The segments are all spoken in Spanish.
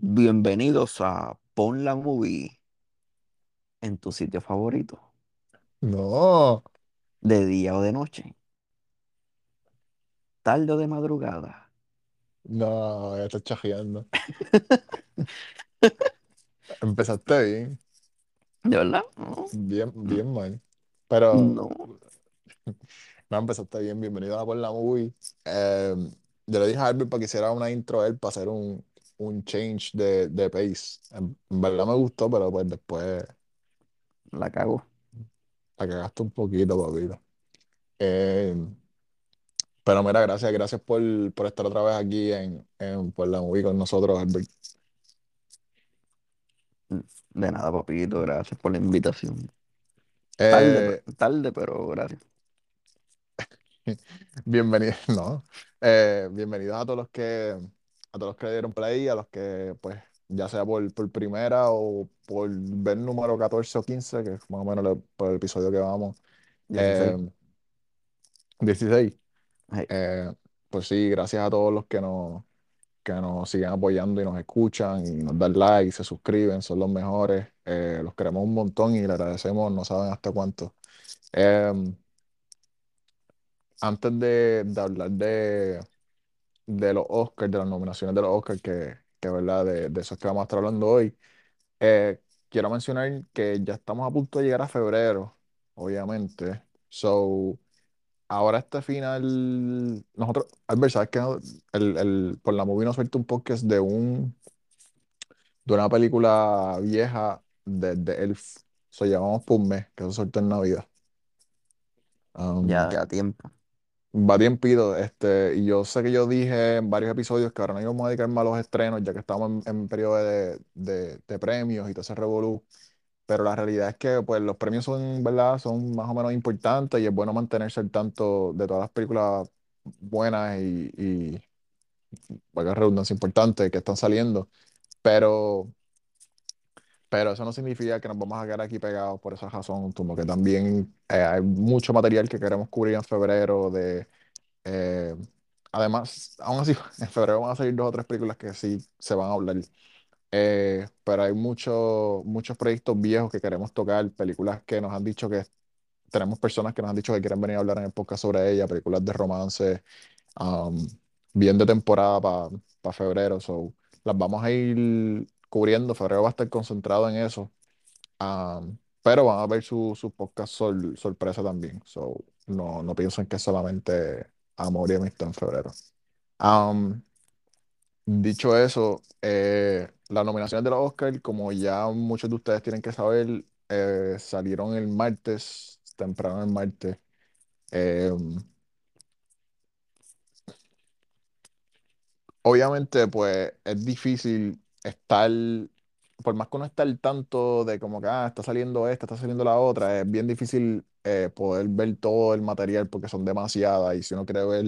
Bienvenidos a Pon la Movie en tu sitio favorito, No, de día o de noche, tarde o de madrugada. no, ya estás chajeando. Empezaste bien, ¿De verdad? No, bien, bien mal. Pero no, no empezaste bien. Bienvenido a Por la Movie. Eh, yo le dije a Albert para que hiciera una intro a él para hacer un, un change de, de pace. En, en verdad me gustó, pero pues después la cago. la cagaste un poquito, papito. Eh, pero mira, gracias, gracias por, por estar otra vez aquí en, en Por la Movie con nosotros, Albert. De nada, papito, gracias por la invitación. Tarde, Eh, pe- tarde, pero gracias. Bienvenidos, no. Eh, bienvenidos a todos los que a todos los que le dieron play, a los que pues ya sea por, por primera o por ver número 14 o 15 que es más o menos por el episodio que vamos. Eh, 16. 16. Hey, Eh, pues sí, gracias a todos los que nos, que nos siguen apoyando y nos escuchan y nos dan like, se suscriben, son los mejores. Eh, los queremos un montón y le agradecemos, no saben hasta cuánto. Eh, antes de, de hablar de de los Oscars, de las nominaciones de los Oscars, que, que verdad, de, de eso es que vamos a estar hablando hoy. Eh, quiero mencionar que ya estamos a punto de llegar a febrero, obviamente. So, ahora este final, nosotros, Albert, ¿sabes que el, el, por la movie nos suelta un podcast de un de una película vieja de, de Elf. So, llevamos por mes, que eso suelta en Navidad. Um, ya, ya tiempo. Va tiempito, este, y yo sé que yo dije en varios episodios que ahora no íbamos a dedicar más a los estrenos, ya que estamos en, en periodo de, de- premios y todo ese revolú, pero la realidad es que pues los premios son, ¿verdad? Son más o menos importantes y es bueno mantenerse al tanto de todas las películas buenas y, y valga redundancia, importantes que están saliendo, pero, pero eso no significa que nos vamos a quedar aquí pegados por esa razón, como que también eh, hay mucho material que queremos cubrir en febrero de Eh, además, aún así, en febrero van a salir dos o tres películas que sí se van a hablar. Eh, pero hay muchos muchos proyectos viejos que queremos tocar, películas que nos han dicho que tenemos personas que nos han dicho que quieren venir a hablar en el podcast sobre ella, películas de romance, um, bien de temporada para febrero. So, las vamos a ir cubriendo. Febrero va a estar concentrado en eso. Um, pero van a ver su, su podcast sor- sorpresa también. So, no, no piensen que solamente amor y amistad en febrero. Dicho eso, eh, las nominaciones de los Oscars, como ya muchos de ustedes tienen que saber, eh, salieron el martes, temprano el martes. Eh, Obviamente, pues es difícil estar, por más que uno esté al tanto de como que ah, está saliendo esta, está saliendo la otra, es bien difícil eh, poder ver todo el material porque son demasiadas. Y si uno quiere ver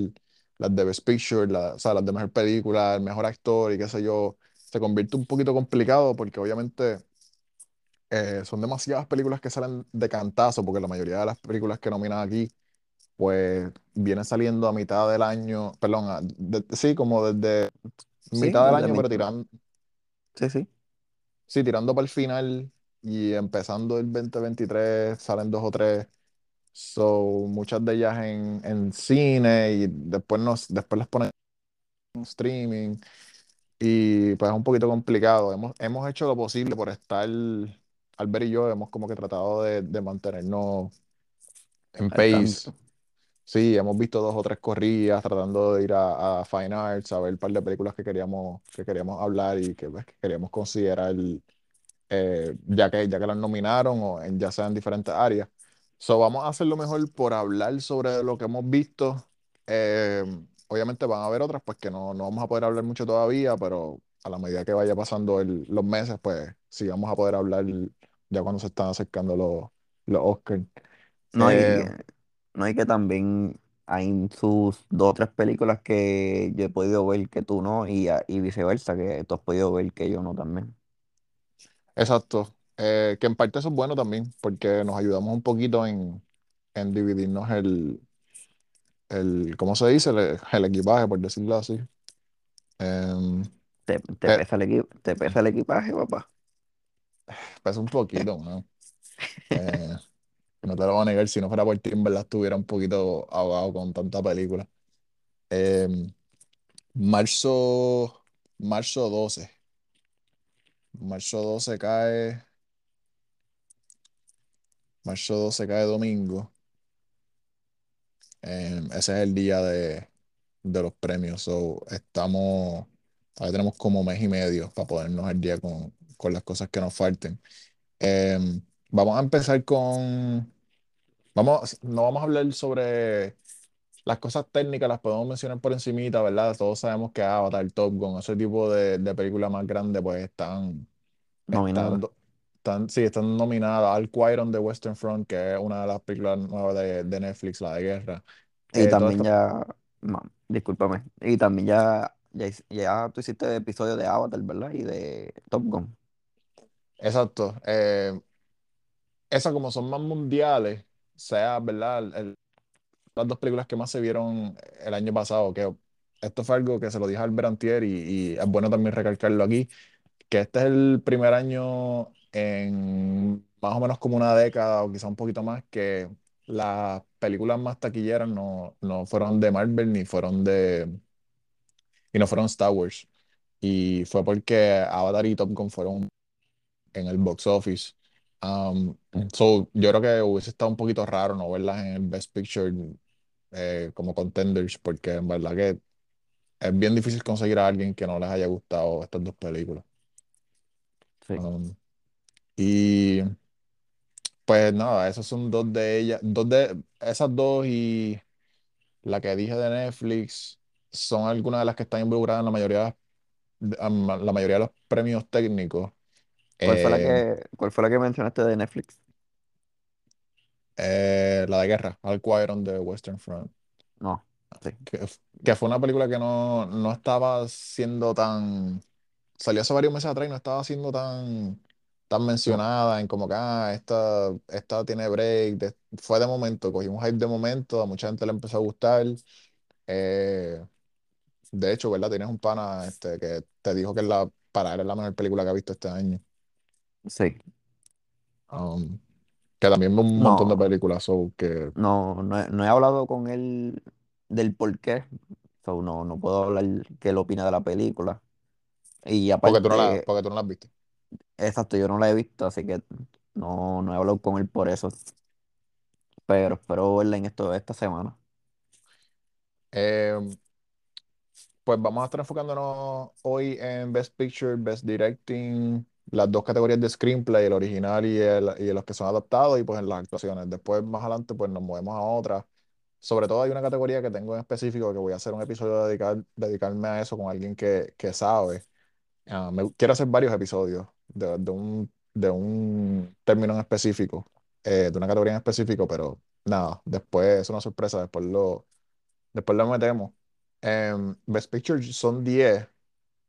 las de Best Picture, la- o sea, las de mejor película, el mejor actor y qué sé yo, se convierte un poquito complicado porque obviamente eh, son demasiadas películas que salen de cantazo, porque la mayoría de las películas que nominan aquí pues vienen saliendo a mitad del año, perdón, a- de- sí, como desde Sí, mitad del desde año, mi... pero tirando, Sí, sí. sí, tirando para el final y empezando el 2023 salen dos o tres. So, muchas de ellas en, en cine y después, nos, después las ponen en streaming y pues es un poquito complicado. Hemos, hemos hecho lo posible por estar, Albert y yo hemos como que tratado de, de mantenernos en Al pace tanto. Sí, hemos visto dos o tres corridas tratando de ir a, a Fine Arts a ver un par de películas que queríamos, que queríamos hablar y que, pues, que queríamos considerar, eh, ya que, ya que las nominaron o en, ya sea en diferentes áreas. So, vamos a hacer lo mejor por hablar sobre lo que hemos visto. Eh, obviamente van a haber otras pues que no, no vamos a poder hablar mucho todavía, pero a la medida que vaya pasando el- los meses, pues sí vamos a poder hablar ya cuando se están acercando los, los Oscars. No Eh, no hay que también hay sus dos o tres películas que yo he podido ver que tú no y, a- y viceversa, que tú has podido ver que yo no también. Exacto. Eh, que en parte eso es bueno también, porque nos ayudamos un poquito en, en dividirnos el, el, ¿cómo se dice? El, el equipaje, por decirlo así. Em, te, te Te pesa el equi- te pesa el equipaje, papá. pesa un poquito, ¿no? No te lo voy a negar, si no fuera por ti, en estuviera un poquito ahogado con tanta película. Eh, marzo, marzo doce Marzo doce cae, marzo doce cae domingo. Eh, ese es el día de, de los premios. So, estamos, todavía tenemos como mes y medio para ponernos al día con, con las cosas que nos falten. Eh, vamos a empezar con, vamos, no vamos a hablar sobre las cosas técnicas, las podemos mencionar por encimita, ¿verdad? Todos sabemos que Avatar, Top Gun, ese tipo de, de películas más grandes, pues están, están, Nominada. están, sí, están nominadas al Quaron de Western Front, que es una de las películas nuevas de, de Netflix, la de guerra. Y Eh, todas también estas ya, no, discúlpame. Y también ya, ya tú hiciste episodio de Avatar, ¿verdad? Y de Top Gun. Exacto. Eh, esas como son más mundiales, sea, ¿verdad? El- el- las dos películas que más se vieron el año pasado, que esto fue algo que se lo dije al Berantier y, y es bueno también recalcarlo aquí, que este es el primer año en más o menos como una década o quizá un poquito más que las películas más taquilleras no, no fueron de Marvel ni fueron de, y no fueron Star Wars. Y fue porque Avatar y Top Gun fueron en el box office. Um, so, yo creo que hubiese estado un poquito raro no verlas en el Best Picture eh, como contenders, porque en verdad que es bien difícil conseguir a alguien que no les haya gustado estas dos películas. Sí. Um, y pues nada, esas son dos de ellas, dos de esas dos y la que dije de Netflix son algunas de las que están involucradas en la mayoría, la mayoría de los premios técnicos. ¿Cuál fue la Eh, que, cuál fue la que mencionaste de Netflix? eh, la de guerra, Al Quaron de Western Front. No, sí, que, f- que fue una película que no, no estaba siendo tan, salió hace varios meses atrás y no estaba siendo tan, tan no, mencionada en como que, ah, esta, esta tiene break, de- fue de momento, cogimos hype de momento, a mucha gente le empezó a gustar, eh, de hecho, ¿verdad? Tienes un pana este, que te dijo que es la, para él es la mejor película que ha visto este año, sí. Um, que también ve un montón de No, películas, so que, no, no he, no he hablado con él del por qué. So, no, no puedo hablar qué él opina de la película. Y porque tú no la, aparte, porque tú no la has visto. exacto, yo no la he visto, así que no, no he hablado con él por eso. Pero espero verla en esto esta semana. Eh, Pues vamos a estar enfocándonos hoy en Best Picture, Best Directing, las dos categorías de screenplay, el original y, el, y los que son adaptados, y pues en las actuaciones. Después, más adelante, pues nos movemos a otras. Sobre todo hay una categoría que tengo en específico que voy a hacer un episodio dedicar, dedicarme a eso con alguien que, que sabe. Ah, me, quiero hacer varios episodios de, de un, de un término en específico, eh, de una categoría en específico, pero nada, después es una sorpresa, después lo Después lo metemos. Em, Best Picture son 10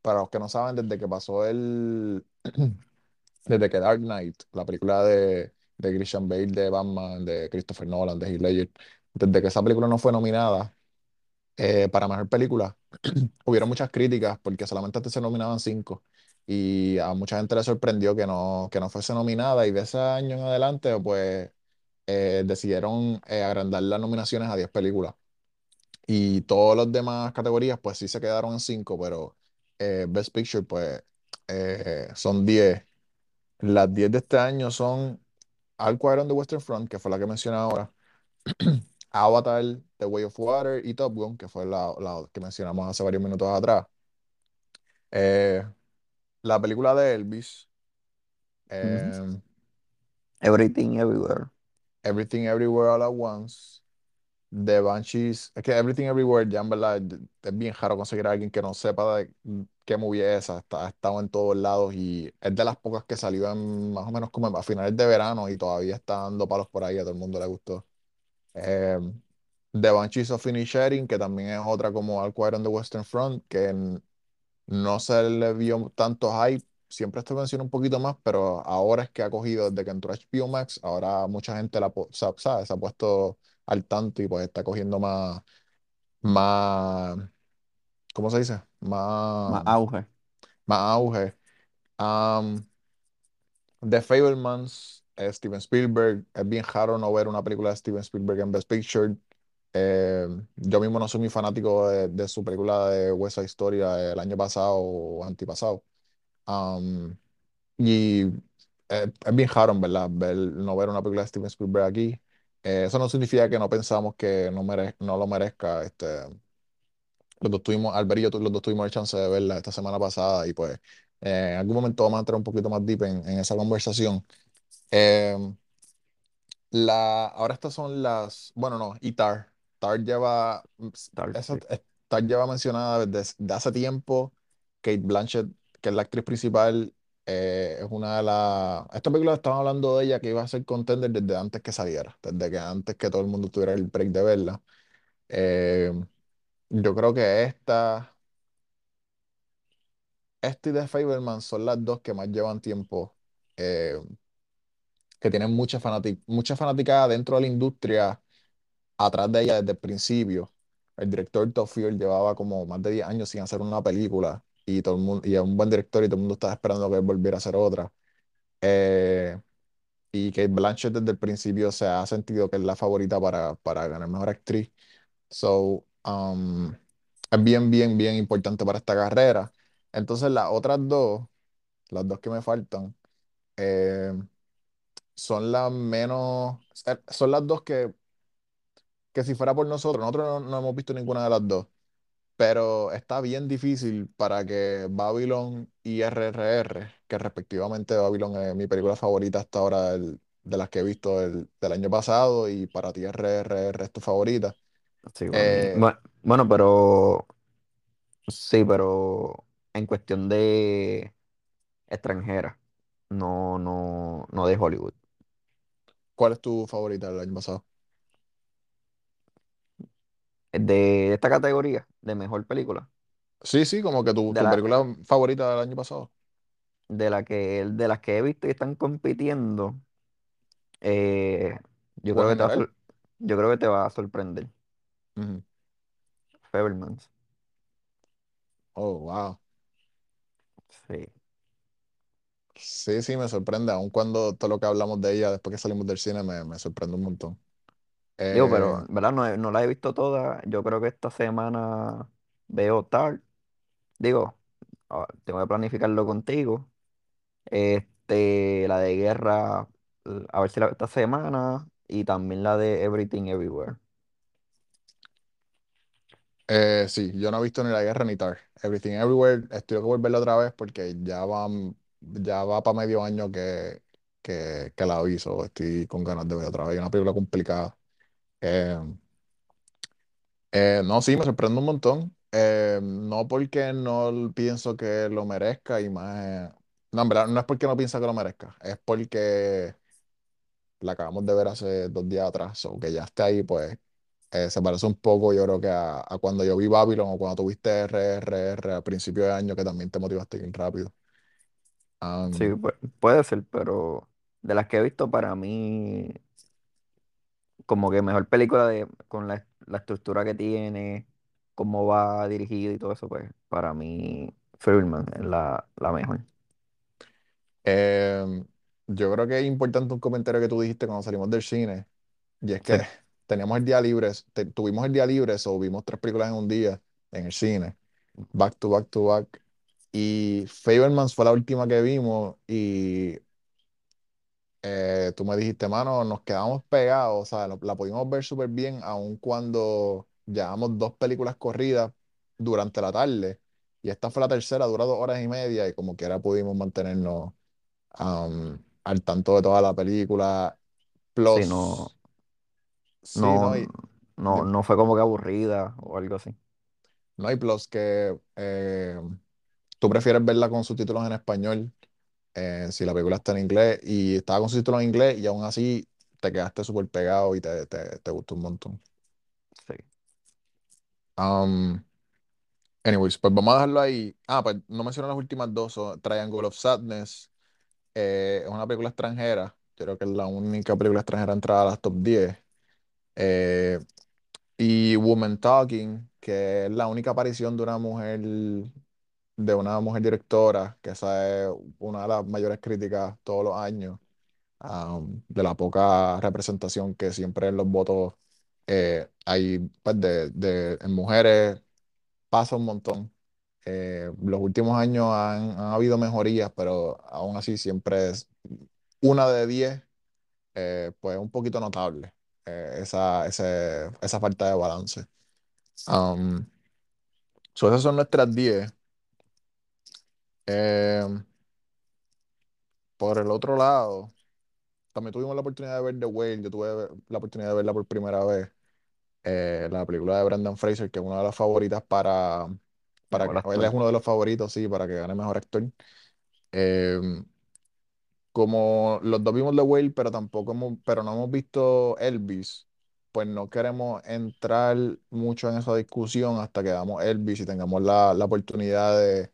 para los que no saben, desde que pasó el. Desde que Dark Knight, la película de, de Christian Bale, de Batman, de Christopher Nolan, de Heath Ledger, desde que esa película no fue nominada eh, para mejor película, hubieron muchas críticas porque solamente antes se nominaban 5 y a mucha gente le sorprendió que no, que no fuese nominada y de ese año en adelante, pues eh, decidieron eh, agrandar las nominaciones a 10 películas. Y todas las demás categorías, pues sí se quedaron en 5 pero eh, Best Picture, pues eh, son diez Las 10 de este año son Al Quarterback de Western Front, que fue la que mencioné ahora, Avatar, The Way of Water y Top Gun, que fue la, la que mencionamos hace varios minutos atrás. Eh, la película de Elvis, eh, Everything Everywhere. Everything Everywhere All at Once, The Banshees, es que Everything Everywhere ya en verdad es bien raro conseguir a alguien que no sepa de qué movie es esa, está, ha estado en todos lados y es de las pocas que salió en más o menos como a finales de verano y todavía está dando palos por ahí, a todo el mundo le gustó. Eh, The Banshees of Inisherin, que también es otra como Al Quiet on the Western Front, que no se le vio tanto hype, siempre se menciona un poquito más, pero ahora es que ha cogido, desde que entró HBO Max, ahora mucha gente la, sabe, se ha puesto al tanto y pues está cogiendo más más, ¿cómo se dice? Más Más, auge. más auge. Am, The Fabelmans, eh, Steven Spielberg. Es bien raro no ver una película de Steven Spielberg en Best Picture. Eh, yo mismo no soy muy fanático de, de su película de West Side Story eh, el año pasado o antipasado. Am, y eh, es bien raro, en verdad, ver, no ver una película de Steven Spielberg aquí. Eh, eso no significa que no pensamos que no, mere- no lo merezca. Este, los dos tuvimos, Albert y yo, tu- los dos tuvimos el chance de verla esta semana pasada y pues eh, en algún momento vamos a entrar un poquito más deep en, en esa conversación. Eh, la, ahora estas son las, bueno, no, y Tar. Tar lleva, mm, Tal, esa, sí. eh, Tar lleva mencionada desde, desde hace tiempo. Kate Blanchett, que es la actriz principal, eh, es una de las... Esta película estaban hablando de ella que iba a ser contender desde antes que saliera, desde que antes que todo el mundo tuviera el break de verla. Eh, yo creo que esta, esta y The Fabelman son las dos que más llevan tiempo, eh, que tienen mucha fanática, mucha fanaticada dentro de la industria atrás de ella desde el principio. El director Todd llevaba como más de 10 años sin hacer una película y todo el mundo, y es un buen director y todo el mundo estaba esperando que él volviera a hacer otra. Eh, y Kate Blanchett desde el principio se ha sentido que es la favorita para, para ganar mejor actriz. So, um, es bien, bien, bien importante para esta carrera. Entonces, las otras dos, las dos que me faltan, eh, son las menos, eh, son las dos que, que si fuera por nosotros, nosotros no, no hemos visto ninguna de las dos. Pero está bien difícil para que Babylon y RRR, que respectivamente Babylon es mi película favorita hasta ahora de las que he visto del, del año pasado y para ti RRR es tu favorita. Sí. Eh, Bueno, bueno, pero sí, pero en cuestión de extranjera, no, no, no de Hollywood. ¿cuál es tu favorita del año pasado? De esta categoría, de mejor película, Sí, sí, como que tu, de tu la, película favorita del año pasado. de la que, de las que he visto y están compitiendo, eh, yo ¿O en creo que te va a, general? sor- yo creo que te va a sorprender. Ujú. Fabelmans. Oh, wow. Sí. Sí, sí, me sorprende, aun cuando todo lo que hablamos de ella después que salimos del cine me, me sorprende un montón. Digo, Eh, pero, ¿verdad? No, he- no la he visto toda. Yo creo que esta semana veo tal. Digo, ah, tengo que planificarlo contigo. Este, la de guerra, l- a ver si la veo esta semana. Y también la de Everything Everywhere. Eh, sí, yo no he visto ni La Guerra ni Tar. Everything Everywhere, estoy que volverla otra vez porque ya va, ya va para medio año que, que, que la aviso. Estoy con ganas de ver otra vez. Es una película complicada. Eh, eh, no, sí, me sorprende un montón. Eh, no porque no pienso que lo merezca y más... eh, no, en verdad, no es porque no piensa que lo merezca. Es porque la acabamos de ver hace dos días atrás. O que ya esté ahí, pues Eh, se parece un poco, yo creo que a, a cuando yo vi Babylon o cuando tuviste RRR a principio de año que también te motivaste bien rápido. Sí, Am, pu- puede ser, pero de las que he visto, para mí, como que mejor película de, con la, la estructura que tiene, cómo va dirigido y todo eso, pues para mí, Fabelmans es la, la mejor. em, yo creo que es importante un comentario que tú dijiste cuando salimos del cine, y es Sí, que teníamos el día libre, te- tuvimos el día libre, o vimos tres películas en un día en el cine, back to back to back, y Fabelmans fue la última que vimos, y eh, tú me dijiste, mano, nos quedamos pegados, o sea, la, la pudimos ver súper bien, aun cuando llevamos dos películas corridas durante la tarde, y esta fue la tercera, dura dos horas y media, y como quiera pudimos mantenernos am, al tanto de toda la película. sí, no, Plus, sí, no, ¿no? Y, no, dime. no fue como que aburrida o algo así. no hay plus que eh, tú prefieres verla con subtítulos en español eh, si la película está en inglés, y estaba con subtítulos en inglés, y aún así te quedaste súper pegado y te, te, te gustó un montón. Sí, Um, anyways, pues vamos a dejarlo ahí. Ah, pues no mencioné las últimas dos. son Triangle of Sadness eh, es una película extranjera. Yo creo que es la única película extranjera entrada a las top 10. Eh, y Woman Talking, que es la única aparición de una mujer de una mujer directora, que esa es una de las mayores críticas todos los años, am, de la poca representación que siempre en los votos eh, hay pues, de, de- en mujeres, pasa un montón. Eh, los últimos años han, han habido mejorías, pero aún así siempre es una de diez, eh, pues un poquito notable eh, esa, ese- esa falta de balance. Um, so esas son nuestras diez. Eh, por el otro lado, también tuvimos la oportunidad de ver The Whale. Yo tuve la oportunidad de verla por primera vez. Eh, la película de Brendan Fraser, que es una de las favoritas para, para Mejor que, él es uno de los favoritos, sí, para que gane mejor actor. Eh, como los dos vimos The Whale, pero tampoco hemos, pero no hemos visto Elvis, pues no queremos entrar mucho en esa discusión hasta que veamos Elvis y tengamos la, la oportunidad de,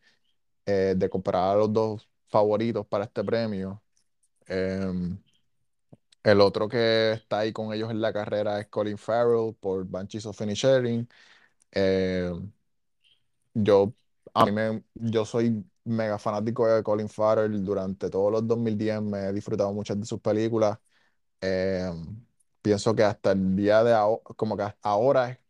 eh, de comparar a los dos favoritos para este premio. Eh, el otro que está ahí con ellos en la carrera es Colin Farrell por Banshees of Inisherin. Eh, yo, a mí me, yo soy mega fanático de Colin Farrell. Durante todos los 2010 me he disfrutado muchas de sus películas. Eh, pienso que hasta el día de ahora, como que hasta ahora,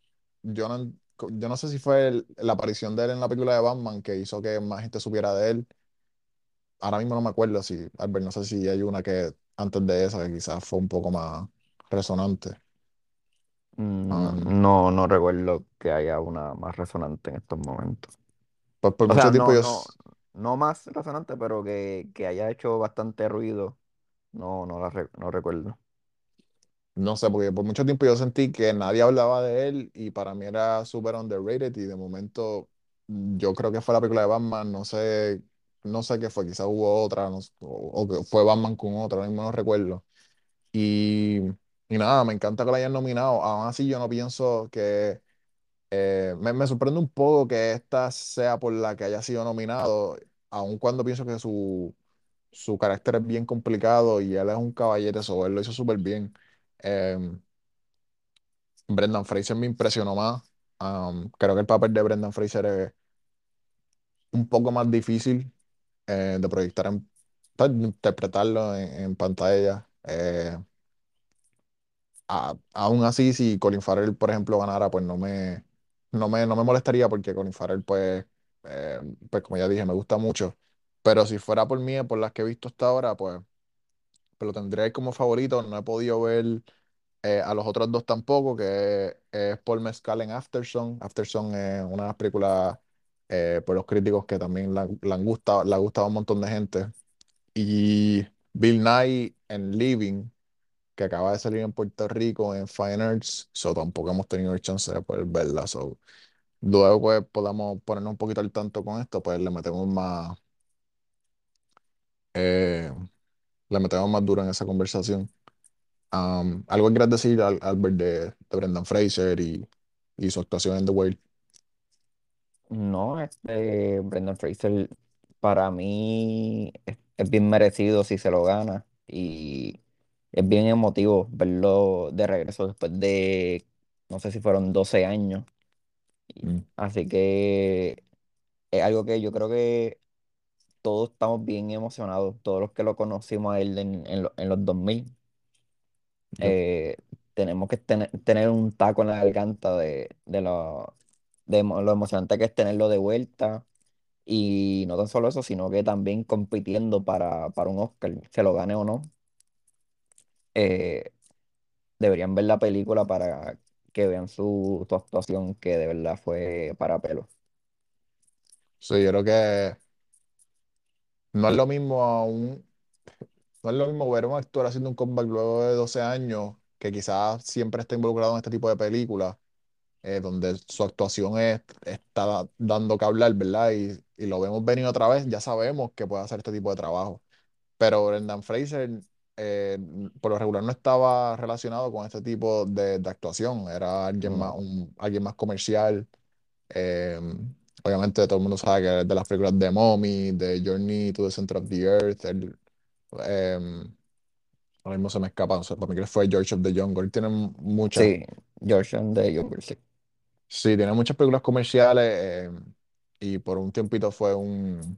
yo no, yo no sé si fue el- la aparición de él en la película de Batman que hizo que más gente supiera de él. Ahora mismo no me acuerdo si, Albert, no sé si hay una que antes de esa que quizás fue un poco más resonante. Mm, Um, No, no recuerdo que haya una más resonante en estos momentos. pues por O mucho sea, tiempo no, yo, no, más resonante, pero que, que haya hecho bastante ruido. No, no la no recuerdo. No sé, porque por mucho tiempo yo sentí que nadie hablaba de él y para mí era súper underrated y de momento mm, yo creo que fue la película de Batman, no sé, no sé qué fue, quizás hubo otra, no o, o fue Batman con otra, ahora mismo no recuerdo. Y, y nada, me encanta que lo hayan nominado, aún así yo no pienso que, eh, me, me sorprende un poco que esta sea por la que haya sido nominado, aun cuando pienso que su, su carácter es bien complicado y él es un caballete, eso él lo hizo súper bien. Em, Brendan Fraser me impresionó más. Creo que el papel de Brendan Fraser es un poco más difícil eh, de proyectar, pues, interpretarlo en, pantalla. Eh, aún así, si Colin Farrell, por ejemplo, ganara, pues no me, no me, no me molestaría porque Colin Farrell, pues, eh, pues como ya dije, me gusta mucho. Pero si fuera por mí, por las que he visto hasta ahora, pues, pues lo tendría ahí como favorito. No he podido ver Eh, a los otros dos tampoco, que es Paul Mescal en Afterson. Afterson es una de las películas eh, por los críticos que también la, la han gustado, le ha gustado a un montón de gente. Y Bill Nye en Living, que acaba de salir en Puerto Rico en Fine Arts, so tampoco hemos tenido el chance de poder verla. So, luego pues podamos ponernos un poquito al tanto con esto, pues le metemos más, eh, le metemos más duro en esa conversación. Um, ¿algo que quieras decir, Al- Albert, de, de Brendan Fraser y, y su actuación en The Whale? No, este Brendan Fraser para mí es, es bien merecido si se lo gana y es bien emotivo verlo de regreso después de, no sé si fueron 12 años. Mm, Así que es algo que yo creo que todos estamos bien emocionados, todos los que lo conocimos a él en, en lo- en los 2000 yep. eh, tenemos que tener, tener un taco en la garganta de, de, lo, de emo- lo emocionante que es tenerlo de vuelta. Y no tan solo eso, sino que también compitiendo para, para un Oscar, se lo gane o no. eh, deberían ver la película para que vean su, su actuación, que de verdad fue para pelo. Sí, yo creo que no es lo mismo aún, no es lo mismo ver a un actor haciendo un comeback luego de 12 años, que quizás siempre está involucrado en este tipo de películas, eh, donde su actuación es- está dando que hablar, ¿verdad? Y, y lo vemos venir otra vez, ya sabemos que puede hacer este tipo de trabajo. Pero Brendan Fraser, eh, por lo regular, no estaba relacionado con este tipo de, de actuación. Era alguien más, No, un- alguien más comercial. Eh, obviamente, todo el mundo sabe que es de las películas de Mommy, de Journey to the Center of the Earth. él, eh, ahora mismo se me escapa, para mí que fue George of the Jungle. Él Tiene muchas, sí, George de Joker, sí. sí, tiene muchas películas comerciales. eh, y por un tiempito fue un,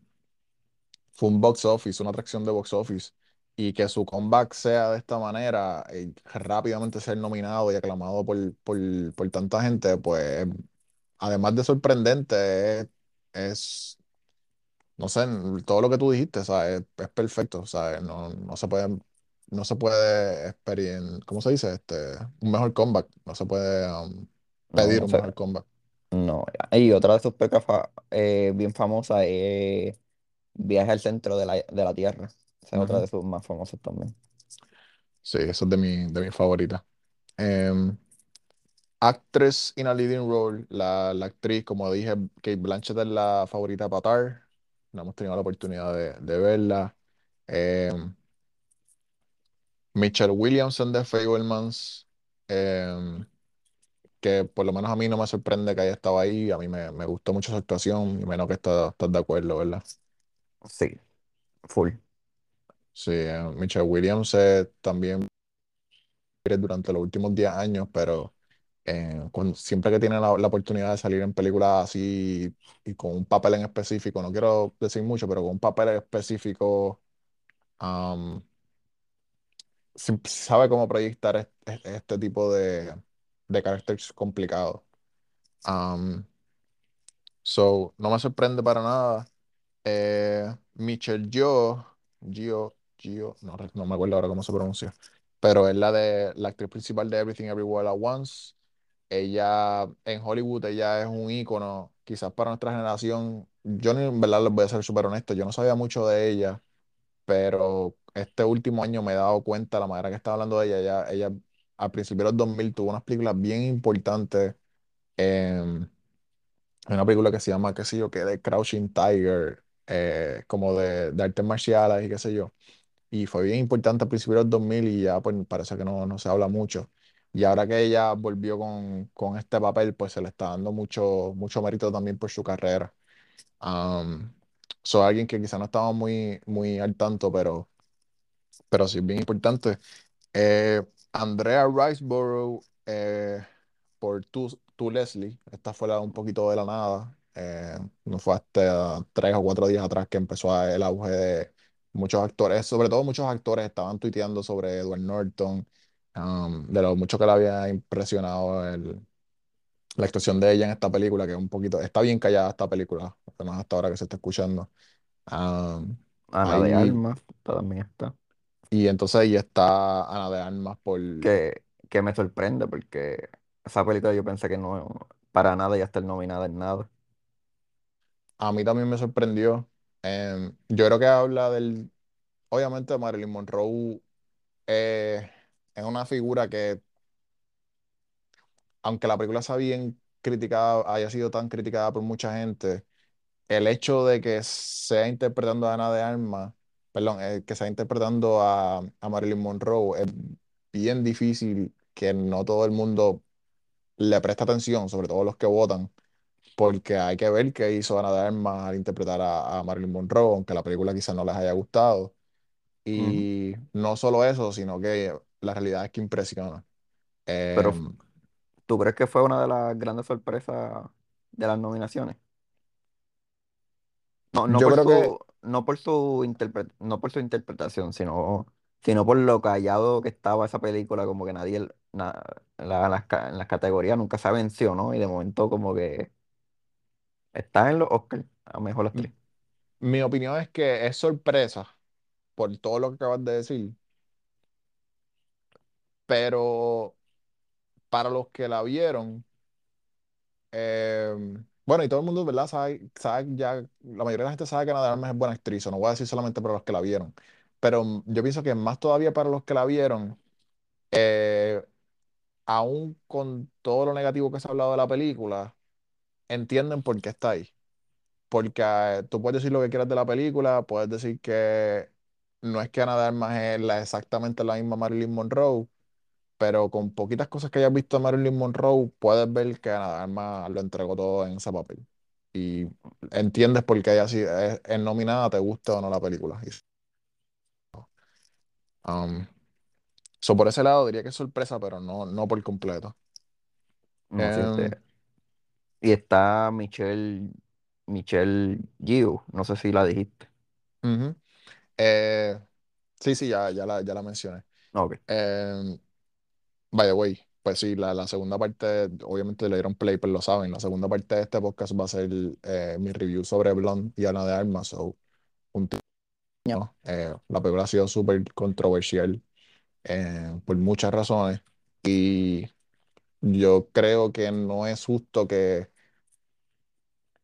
fue un box office, una atracción de box office. Y que su comeback sea de esta manera, y rápidamente ser nominado y aclamado por, por, por tanta gente, pues además de sorprendente, es, es, no sé, todo lo que tú dijiste, ¿sabes? Es, es perfecto, ¿sabes? No, no se puede, no se puede experien- ¿cómo se dice? Este, un mejor comeback, no se puede um, No, pedir no un sé. mejor comeback. No. Y otra de sus pecas fa- eh, bien famosas es Viaje al centro de la, de la Tierra. Esa es otra Ujú. de sus más famosas también. Sí, eso es de mi, de mis favoritas. Em, actress in a leading role, la, la actriz, como dije, Kate Blanchett es la favorita para Tar. No hemos tenido la oportunidad de, de verla. Em, Michelle Williamson de Fabelmans, em, que por lo menos a mí no me sorprende que haya estado ahí. A mí me, me gustó mucho su actuación y menos que estás estás de acuerdo, ¿verdad? Sí, full. Sí, eh, Michelle Williams eh, también durante los últimos 10 años, pero eh, siempre que tiene la, la oportunidad de salir en películas así y con un papel en específico, no quiero decir mucho, pero con un papel específico, sabe cómo proyectar es- es- este, tipo de, de caracteres complicados. So, no me sorprende para nada. Eh, Michelle Yeoh, Gio, Gio, no, no me acuerdo ahora cómo se pronuncia, pero es la de la actriz principal de Everything Everywhere at Once. Ella en Hollywood, ella es un ícono, quizás para nuestra generación. Yo en verdad les voy a ser súper honesto, yo no sabía mucho de ella, pero este último año me he dado cuenta de la manera que estaba hablando de ella. Ella, ella a principios de los 2000 tuvo unas películas bien importantes. una película que se llama, qué sé yo, que de Crouching Tiger, eh, como de, de artes marciales y qué sé yo. Y fue bien importante al principio de los 2000 y ya pues parece que no, no se habla mucho. Y ahora que ella volvió con, con este papel, pues se le está dando mucho, mucho mérito también por su carrera. Um, soy alguien que quizá no estaba muy, muy al tanto, pero, pero sí es bien importante. Eh, Andrea Riseborough eh, por tú, tú, Leslie. Esta fue la, un poquito de la nada. Eh, no fue hasta tres o cuatro días atrás que empezó el auge de muchos actores. Sobre todo muchos actores estaban tuiteando sobre Edward Norton, um, de lo mucho que le había impresionado el- la actuación de ella en esta película, que es un poquito, está bien callada esta película, apenas hasta ahora que se está escuchando. Um, Ana de ahí, Alma también está. y entonces ahí está Ana de Armas por Que, que me sorprende porque esa película yo pensé que no, para nada ya estar nominada en nada. A mí también me sorprendió. Em, yo creo que habla del, obviamente Marilyn Monroe eh, es una figura que, aunque la película sea bien criticada, haya sido tan criticada por mucha gente, el hecho de que sea interpretando a Ana de Armas, perdón, eh, que sea interpretando a, a Marilyn Monroe, es bien difícil que no todo el mundo le preste atención, sobre todo los que votan. Porque hay que ver qué hizo Ana de Armas al interpretar a, a Marilyn Monroe, aunque la película quizás no les haya gustado. Y no solo eso, sino que la realidad es que impresiona. Pero Eh, f- ¿tú crees que fue una de las grandes sorpresas de las nominaciones? No, no yo por creo que su, no por su interpre- no por su interpretación, sino, sino por lo callado que estaba esa película, como que nadie, na- la- las, ca- en las categorías nunca se venció, ¿no? Y de momento como que está en los Oscars a mejor actriz. mi opinión es que es sorpresa por todo lo que acabas de decir, pero para los que la vieron, eh, bueno, y todo el mundo, ¿verdad? Sabe, sabe ya, la mayoría de la gente sabe que Ana de Armas es buena actriz, o no voy a decir solamente para los que la vieron, pero yo pienso que más todavía para los que la vieron. eh, aún con todo lo negativo que se ha hablado de la película, entienden por qué está ahí. Porque eh, tú puedes decir lo que quieras de la película, puedes decir que no es que Ana de Armas es la, exactamente la misma Marilyn Monroe, pero con poquitas cosas que hayas visto de Marilyn Monroe, puedes ver que Ana Armas lo entregó todo en ese papel. Y entiendes por qué ella sí es, es nominada, te gusta o no la película. Um, so por ese lado diría que es sorpresa, pero no, no por completo. No, sí, Em, este. Y está Michelle, Michelle Yeoh, no sé si la dijiste. Eh, sí, sí, ya, ya la, ya la mencioné. Ok, Eh, by the way, pues sí, la, la segunda parte, obviamente le dieron play, pero lo saben. La segunda parte de este podcast va a ser eh, mi review sobre Blonde y Ana de Armas. So, un tiempo, eh, la película ha sido súper controversial eh, por muchas razones. Y yo creo que no es justo que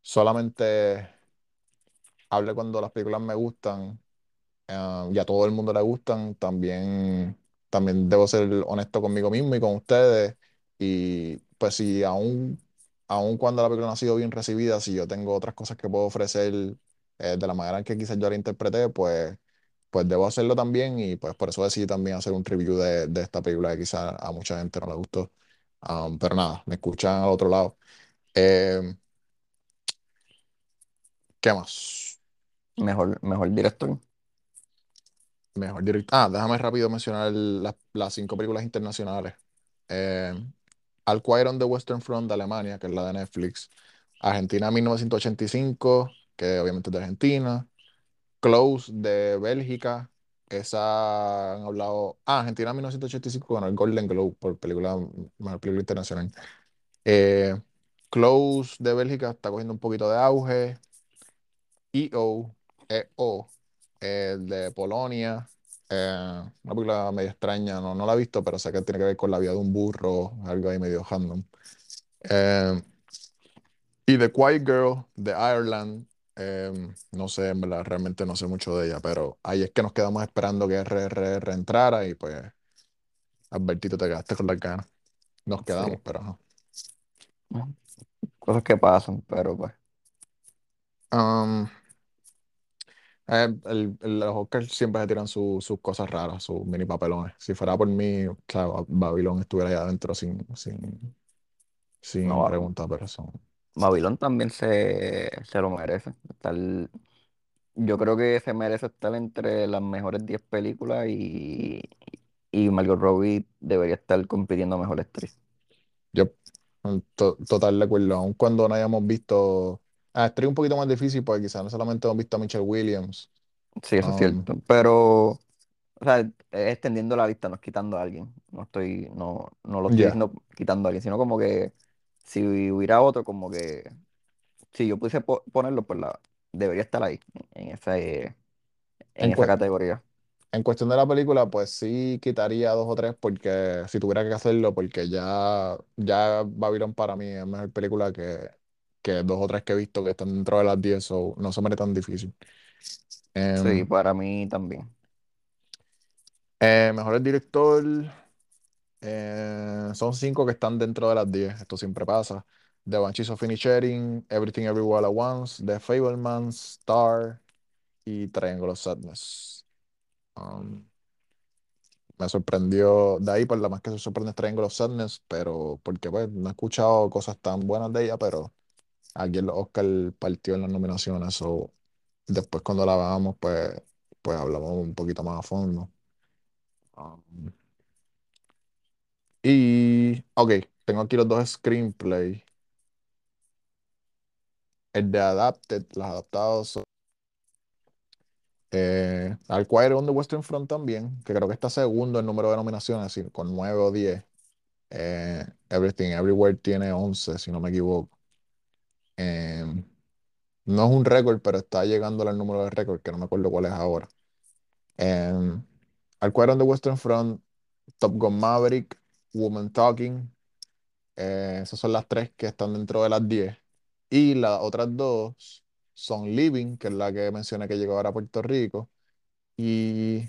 solamente hable cuando las películas me gustan ah, y a todo el mundo le gustan, también, también debo ser honesto conmigo mismo y con ustedes. Y pues si aún, aún cuando la película no ha sido bien recibida, si yo tengo otras cosas que puedo ofrecer eh, de la manera en que quizás yo la interpreté, pues, pues debo hacerlo también y pues por eso decidí también hacer un review de, de esta película que quizás a mucha gente no le gustó. Um, pero nada, me escuchan al otro lado. Eh, ¿qué más? mejor, mejor director. Mejor. Ah, déjame rápido mencionar las las cinco películas internacionales. Eh, All Quiet on the Western Front de Alemania, que es la de Netflix. Argentina 1985, que obviamente es de Argentina. Close de Bélgica. Esa han hablado. Ah, Argentina 1985 con el Golden Globe por película, mejor película internacional. Eh, Close de Bélgica está cogiendo un poquito de auge. EO, EO, eh, de Polonia. Eh, una película medio extraña, no, no la he visto, pero sé que tiene que ver con la vida de un burro, algo ahí medio random. Eh, y The Quiet Girl de Ireland, eh, no sé, en verdad, realmente no sé mucho de ella, pero ahí es que nos quedamos esperando que RRR entrara y pues, Albertito, te quedaste con las ganas. Nos Sí, quedamos, pero ajá. cosas que pasan, pero pues. Um, Eh, el, el- los Oscars siempre se tiran su- sus cosas raras, sus mini papelones. Si fuera por mí, o sea, Ba- Babilón estuviera ahí adentro sin, sin, sin No, preguntas, pero son. Babylon también se, se lo merece. Estar- yo creo que se merece estar entre las mejores 10 películas y, y Margot Robbie debería estar compitiendo a mejor actriz. Yo, to- total de acuerdo, aun cuando no hayamos visto. Estoy un poquito más difícil porque quizás no solamente hemos visto a Michelle Williams. Sí, eso es Um, cierto. Pero, o sea, es extendiendo la lista, no es quitando a alguien. No estoy, no, no lo estoy ya, diciendo quitando a alguien, sino como que si hubiera otro, como que si yo pudiese po- ponerlo, pues la, debería estar ahí, en esa, eh, en En, esa cue- categoría. en cuestión de la película, pues sí quitaría dos o tres porque si tuviera que hacerlo, porque ya, ya Babylon para mí es mejor película que, que dos o tres que he visto que están dentro de las 10 so no se me hace tan difícil. Sí, Em, para mí también. eh, mejor el director, eh, son cinco que están dentro de las 10 esto siempre pasa. The Banshees of Inisherin, Everything Everywhere All at Once, The Fablemans, Star y Triangle of Sadness. Um, Me sorprendió de ahí, por la más que se sorprende es Triangle of Sadness, pero porque pues no he escuchado cosas tan buenas de ella, pero aquí en los Oscar partió en las nominaciones, o después cuando la veamos, pues, pues hablamos un poquito más a fondo. Um, y, ok, tengo aquí los dos screenplay. El de Adapted, los adaptados eh, Al Quiet on the Western Front también, que creo que está segundo en número de nominaciones, con 9 o 10. Eh, Everything Everywhere tiene 11 si no me equivoco. Em, no es un récord, pero está llegando al número de récord, que no me acuerdo cuál es ahora. Em, Al on the Western Front, Top Gun Maverick, Woman Talking, eh, esas son las tres que están dentro de las 10. Y las otras dos son Living, que es la que mencioné que llegó ahora a Puerto Rico. Y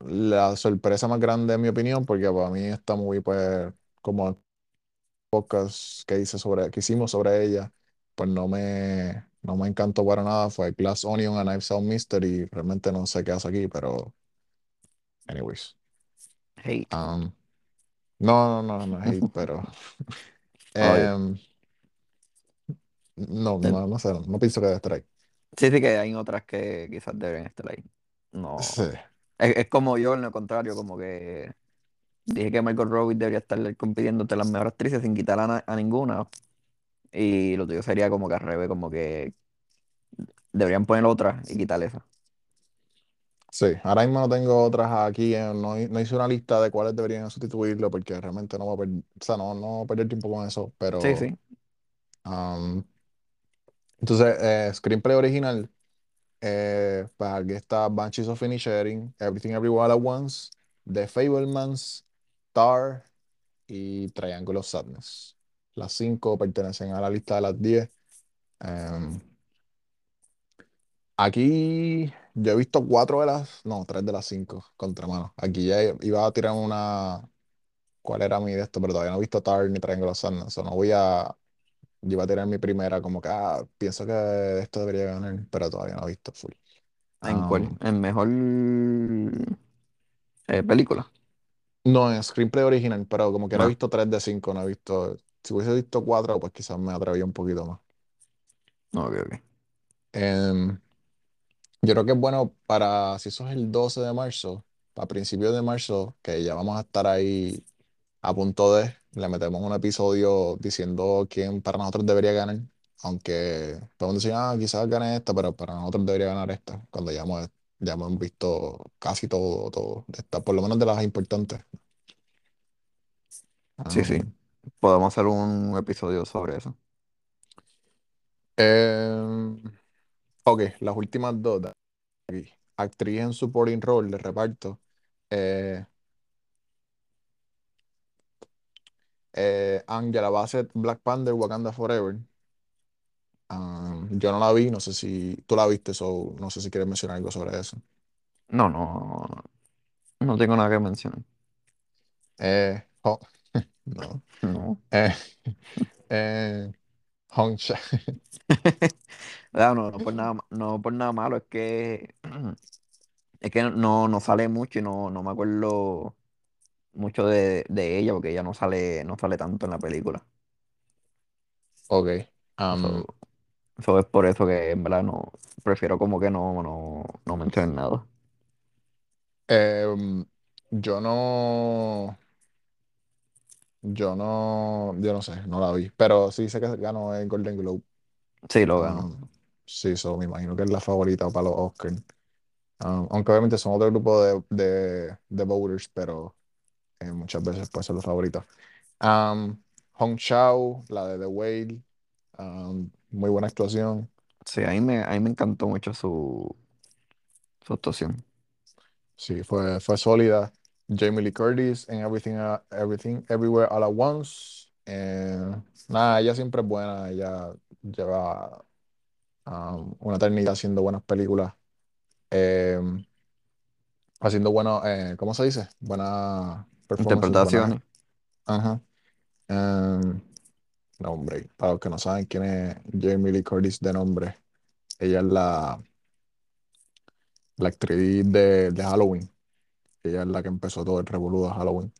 la sorpresa más grande, en mi opinión, porque para mí está muy, pues, como podcast que hice sobre, que hicimos sobre ella, pues no me, no me encantó para nada. Fue Glass Onion and Knives Out Mystery. Realmente no sé qué hace aquí, pero, anyways. Hate. Um, no, no, no, no hate, pero em, no, no, no sé, no, pienso que debe estar ahí. sí, sí que hay otras que quizás deben estar ahí. Sí, No. Es, es como yo, en lo contrario, como que dije que Margot Robbie debería estar compitiendo entre las mejores actrices sin quitar a ninguna. Y lo tuyo sería como que al revés, como que deberían poner otra y quitar esa. Sí, ahora mismo no tengo otras aquí, eh, no, hi- no hice una lista de cuáles deberían sustituirlo porque realmente no voy a perder, o sea, no, no voy a perder tiempo con eso, Sí, pero sí, um, entonces, eh, screenplay original, eh, pues aquí está Banshees of Inisherin, Everything Everywhere All at Once, The Fablemans, Tar y Triangle of Sadness. Las cinco pertenecen a la lista de las diez. Em, aquí yo he visto cuatro de las, no, tres de las cinco, contra mano. Aquí ya iba a tirar una, ¿cuál era mi de esto? Pero todavía no he visto Tar ni Triangle of Sadness. O no voy a, yo iba a tirar mi primera, como que, ah, pienso que esto debería ganar, pero todavía no he visto full. ¿en cuál? En mejor eh, película. no, en screenplay original, pero como que he No, visto tres de cinco, no he visto, si hubiese visto cuatro, pues quizás me atrevía un poquito más. no, ok, ok. Em, yo creo que es bueno para, si eso es el 12 de marzo, para principios de marzo, que ya vamos a estar ahí a punto de, le metemos un episodio diciendo quién para nosotros debería ganar, aunque podemos decir, ah, quizás gane esta, pero para nosotros debería ganar esta, cuando ya hemos, ya hemos visto casi todo, todo, de esta, por lo menos de las importantes. Sí, sí, podemos hacer un episodio sobre eso. em, ok, las últimas dos de aquí. Actriz en supporting role de reparto. eh, eh, Angela Bassett, Black Panther, Wakanda Forever. Yo no la vi, no sé si tú la viste, so, no sé si quieres mencionar algo sobre eso. No, no, no tengo nada que mencionar. Eh, no. No. Eh, eh, Hong Cha- no, no por nada, ma- no por nada malo, es que es que no, no sale mucho y no, no me acuerdo mucho de, de ella porque ella no sale, no sale tanto en la película. Ok. Eso, um, eso es por eso que en verdad no, prefiero como que no, no, no mencionar nada. em, yo no, yo no, yo no sé, no la vi, pero sí sé que ganó el Golden Globe. Sí, lo ganó. Um, sí, eso me imagino que es la favorita para los Oscars. Um, aunque obviamente son otro grupo de, de, de voters, pero eh, muchas veces pueden ser los favoritos. Um, Hong Chau, la de The Whale, um, muy buena actuación. Sí, a mí me, a mí me encantó mucho su, su actuación. Sí, fue, fue sólida. Jamie Lee Curtis en Everything, Everything, Everywhere All at Once. Eh, nada, ella siempre es buena. Ella lleva um, una eternidad haciendo buenas películas. Eh, haciendo buenos, eh, ¿cómo se dice? Buenas. Interpretaciones. Ajá. Em, no, hombre, para los que no saben quién es Jamie Lee Curtis de nombre, ella es la, la actriz de, de Halloween. Ella es la que empezó todo el revolú de Halloween.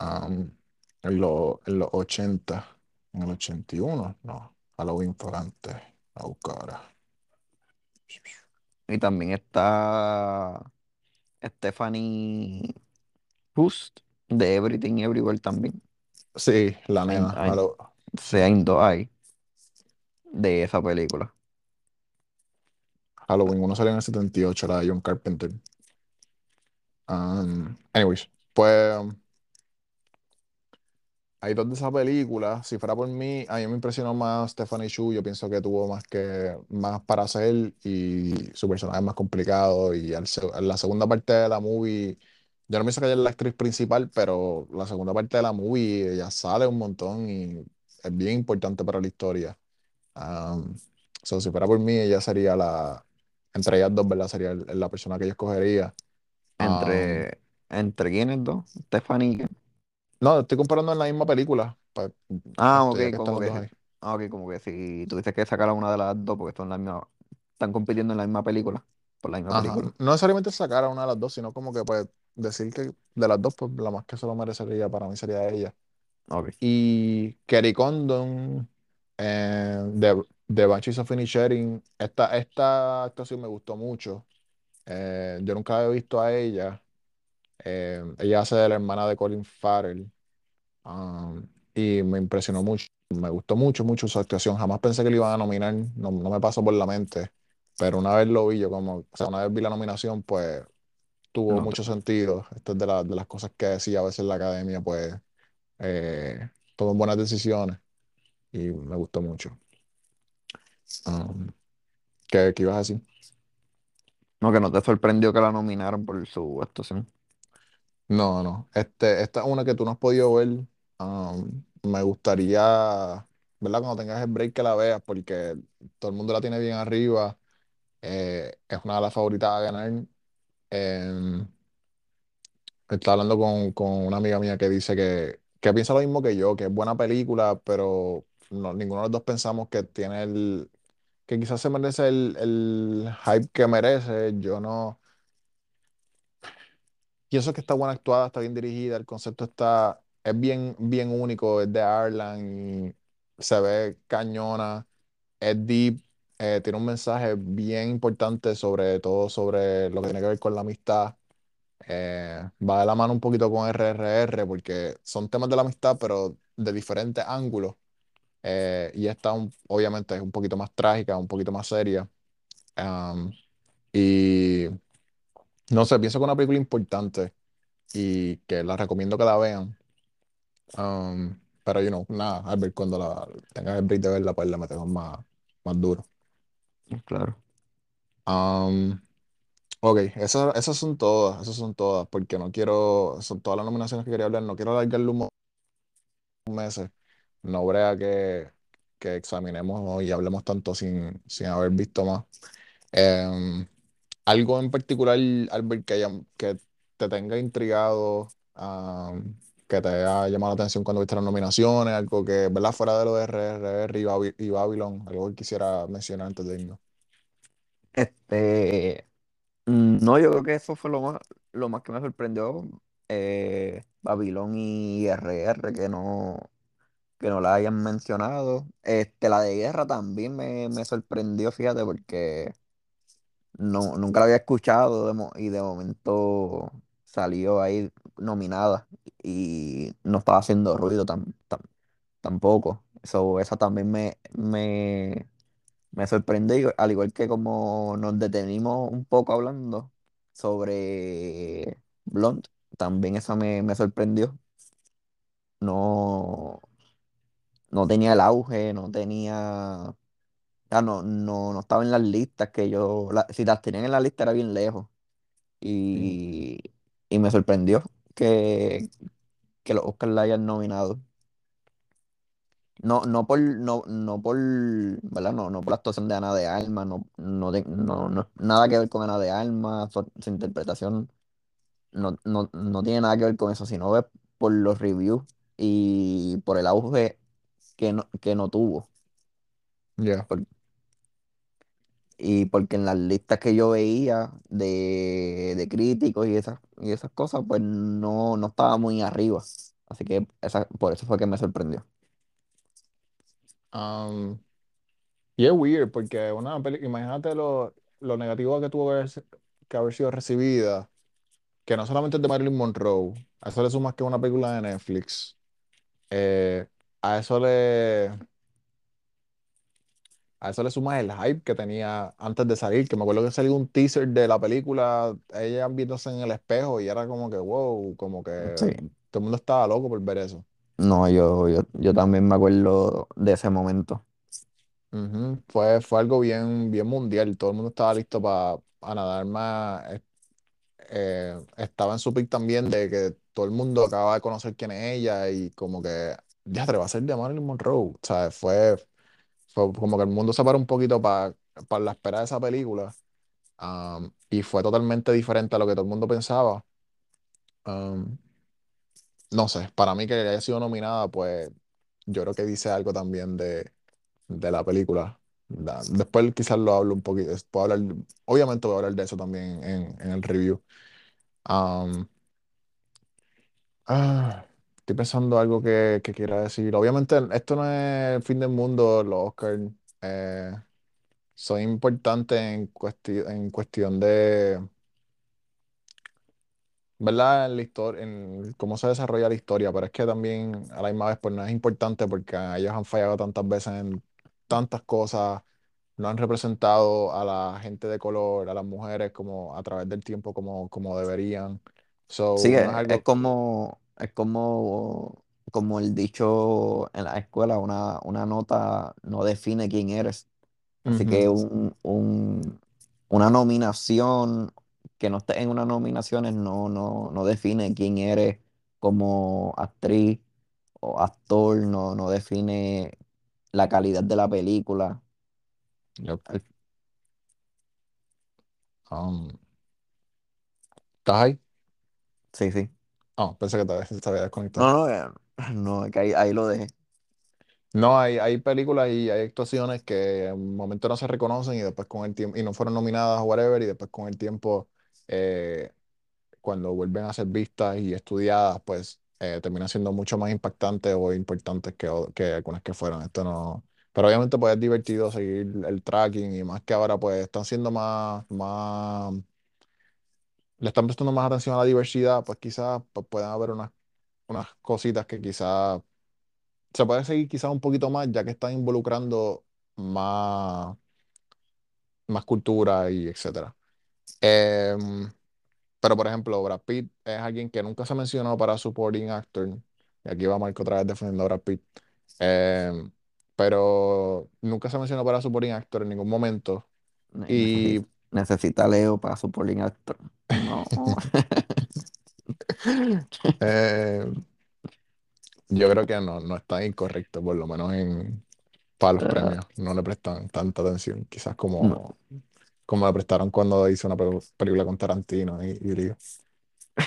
En, lo- en los 80, en el 81, no, Halloween fue antes. A buscar ahora. Y también está Stephanie Hust de Everything Everywhere también. Sí, la Hay, nena, hay, Hallow- sí, hay dos hay de esa película. Halloween, uno salió en el 78, la de John Carpenter. Am, anyways, pues um, Hay dos de esa película. Si fuera por mí, a mí me impresionó más Stephanie Shu. Yo pienso que tuvo más que más para hacer y su personaje es más complicado. Y al en la segunda parte de la movie, yo no pienso que ella es la actriz principal, pero la segunda parte de la movie ella sale un montón y es bien importante para la historia. Um, so, si fuera por mí, ella sería la, entre ellas dos, ¿verdad? Sería la persona que yo escogería. Um, Entre, entre quiénes dos, Stephanie. y quién? no, estoy comparando en la misma película, Ah, ok, este, ya que están como los dos que, ahí. ah, ok, como que si tuviste que sacar a una de las dos porque son la misma, están compitiendo en la misma película, por la misma Ajá, película. no necesariamente sacar a una de las dos, sino como que pues decir que de las dos, pues la más que se lo merecería para mí sería ella. Ok, Y Kerry Condon eh, de, de Banshees of Inisherin, esta, esta actuación me gustó mucho. Eh, yo nunca había visto a ella. Eh, ella hace de la hermana de Colin Farrell. um, y me impresionó mucho. Me gustó mucho, mucho su actuación. Jamás pensé que le iban a nominar. No, no me pasó por la mente. pero una vez lo vi, yo como, o sea, una vez vi la nominación, pues tuvo No mucho sentido. Esto es de, la- de las cosas que decía a veces la academia, pues eh, toman buenas decisiones y me gustó mucho. Um, ¿qué, qué ibas a decir? No, que no te sorprendió que la nominaran por su actuación. No, no. Este, esta es una que tú no has podido ver. Um, me gustaría, ¿verdad? Cuando tengas el break que la veas, porque todo el mundo la tiene bien arriba. Eh, es una de las favoritas a ganar. Em, estaba hablando con, con una amiga mía que dice que, que piensa lo mismo que yo, que es buena película, pero no- ninguno de los dos pensamos que tiene el, que quizás se merece el, hype que merece. Yo no. Pienso que está buena actuada, está bien dirigida, el concepto está, es bien, bien único, es de Ireland se ve cañona, es deep, eh, tiene un mensaje bien importante sobre todo sobre lo que tiene que ver con la amistad. Eh, va de la mano un poquito con RRR porque son temas de la amistad, pero de diferentes ángulos. Eh, y esta un- obviamente es un poquito más trágica, un poquito más seria. Y no sé, pienso que es una película importante y que la recomiendo que la vean. Pero, you know, nada, Albert, cuando la tengas el break de verla, pues le metemos más, más duro. Claro. Um, ok, esas, esas son todas, esas son todas, porque no quiero, son todas las nominaciones que quería hablar, no quiero alargarle un mo- meses, no brea que, que examinemos y hablemos tanto sin, sin haber visto más. Em, algo en particular, Albert, que, que te tenga intrigado, que te haya llamado la atención cuando viste las nominaciones, algo que, ¿verdad? Fuera de lo de RRR y, Babylon, algo que quisiera mencionar antes de irnos. Este, no, yo creo que eso fue lo más, lo más que me sorprendió. Eh, Babilón y RR, que no, que no la hayan mencionado. Este, la de guerra también me, me sorprendió, fíjate, porque no, nunca la había escuchado y de momento salió ahí nominada y no estaba haciendo ruido tam- tam- tampoco. Eso, esa también me, me, me sorprendió, al igual que como nos detenimos un poco hablando sobre Blonde, también esa me, me sorprendió. No, no tenía el auge, no tenía, ya no, no, no estaba en las listas que yo, la- si las tenían en la lista era bien lejos Sí. y, y me sorprendió que, que los Oscars la hayan nominado. No, no por, no, no por, ¿verdad? No, no por la actuación de Ana de Armas, no, no, no, no- nada que ver con Ana de Armas, su, su interpretación no, no, no tiene nada que ver con eso, sino por los reviews y por el auge que no, que no tuvo. Ya. Por- y porque en las listas que yo veía de, de críticos y esas, y esas cosas, pues no, no estaba muy arriba. Así que esa, por eso fue que me sorprendió. Am, y es weird, porque una peli, imagínate lo, lo negativo que tuvo que haber, que haber sido recibida, que no solamente es de Marilyn Monroe, a eso le sumas que es una película de Netflix. Eh, a eso le, A eso le sumas el hype que tenía antes de salir, que me acuerdo que salió un teaser de la película, ella viéndose en el espejo y era como que wow, como que Sí. todo el mundo estaba loco por ver eso. No, yo, yo, yo también me acuerdo de ese momento. Ujú. Fue, fue algo bien, bien mundial, todo el mundo estaba listo para nadar más. eh, eh, estaba en su pick también de que todo el mundo acaba de conocer quién es ella y como que ya te va a ser de Marilyn Monroe. O sea, fue, fue como que el mundo se paró un poquito para para la espera de esa película. Um, y fue totalmente diferente a lo que todo el mundo pensaba. Um, no sé, para mí que haya sido nominada, pues yo creo que dice algo también de, de la película. Después quizás lo hablo un poquito, puedo hablar, obviamente voy a hablar de eso también en, en el review. Um, ah, estoy pensando algo que, que quiera decir. Obviamente esto no es el fin del mundo, los Oscars eh, son importantes en cuesti- en cuestión de ¿verdad? En la historia, en cómo se desarrolla la historia, pero es que también a la misma vez pues no es importante porque ellos han fallado tantas veces en tantas cosas no han representado a la gente de color, a las mujeres como a través del tiempo como, como deberían. Sí, So, no es es, es algo. como, es como, como el dicho en la escuela, una, una nota no define quién eres. Así que un, un- una nominación, que no esté en unas nominaciones, no, no, no define quién eres como actriz o actor, no, no define la calidad de la película. yep. Al- Um, ¿estás ahí? Sí, sí. Ah, pensé que te, te había No, desconectado. no, eh, no, es que ahí, ahí lo dejé. No, hay, hay películas y hay actuaciones que en un momento no se reconocen y después con el tiempo, y no fueron nominadas o whatever, y después con el tiempo, eh, cuando vuelven a ser vistas y estudiadas, pues eh, terminan siendo mucho más impactantes o importantes que, o- que algunas que fueron. Esto no. Pero obviamente pues es divertido seguir el tracking y más que ahora pues están siendo más, más, le están prestando más atención a la diversidad, pues quizás pues, puedan haber unas, unas cositas que quizás se puede seguir quizás un poquito más, ya que están involucrando más, más cultura y etcétera. Em, pero, por ejemplo, Brad Pitt es alguien que nunca se mencionó para supporting actor. Y aquí va Marco otra vez defendiendo a Brad Pitt. Em, pero nunca se mencionó para supporting actor en ningún momento. Y necesita Leo para supporting actor. No. em, yo creo que no, no está incorrecto, por lo menos en, para los Eh, premios. No le prestan tanta atención, quizás no. como como me prestaron cuando hice una pel- película con Tarantino y, y Leo.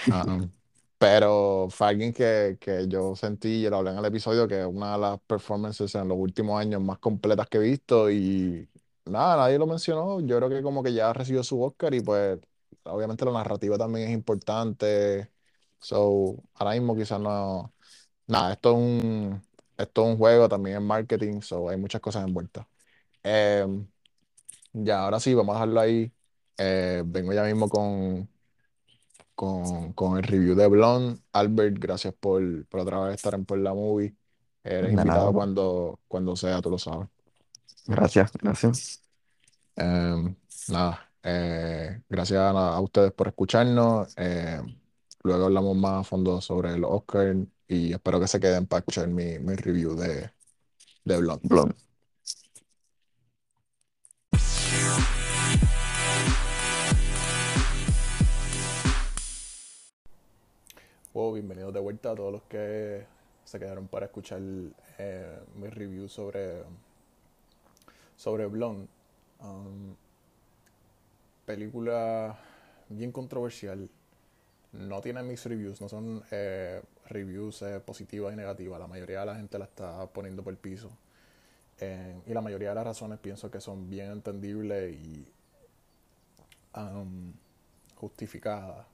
Ah, pero fue alguien que, que yo sentí, y lo hablé en el episodio, que es una de las performances en los últimos años más completas que he visto y nada, nadie lo mencionó. Yo creo que como que ya recibió su Oscar y pues obviamente la narrativa también es importante. So, ahora mismo quizás no... Nada, esto es un, esto es un juego, también es marketing, so hay muchas cosas envueltas. Em, ya, ahora sí, vamos a dejarlo ahí. Eh, vengo ya mismo con, con, con el review de Blonde. Albert, gracias por, por otra vez estar en Por la Movie. Eres De nada, invitado cuando, cuando sea, tú lo sabes. Gracias, gracias. Eh, nada, eh, gracias a, a ustedes por escucharnos. Eh, luego hablamos más a fondo sobre los Oscar y espero que se queden para escuchar mi, mi review de, de Blonde. Wow, bienvenidos de vuelta a todos los que se quedaron para escuchar eh, mi review sobre, sobre Blonde. Película bien controversial. No tiene mixed reviews, no son eh, reviews eh, positivas y negativas. La mayoría de la gente la está poniendo por el piso. Eh, y la mayoría de las razones pienso que son bien entendibles y justificadas.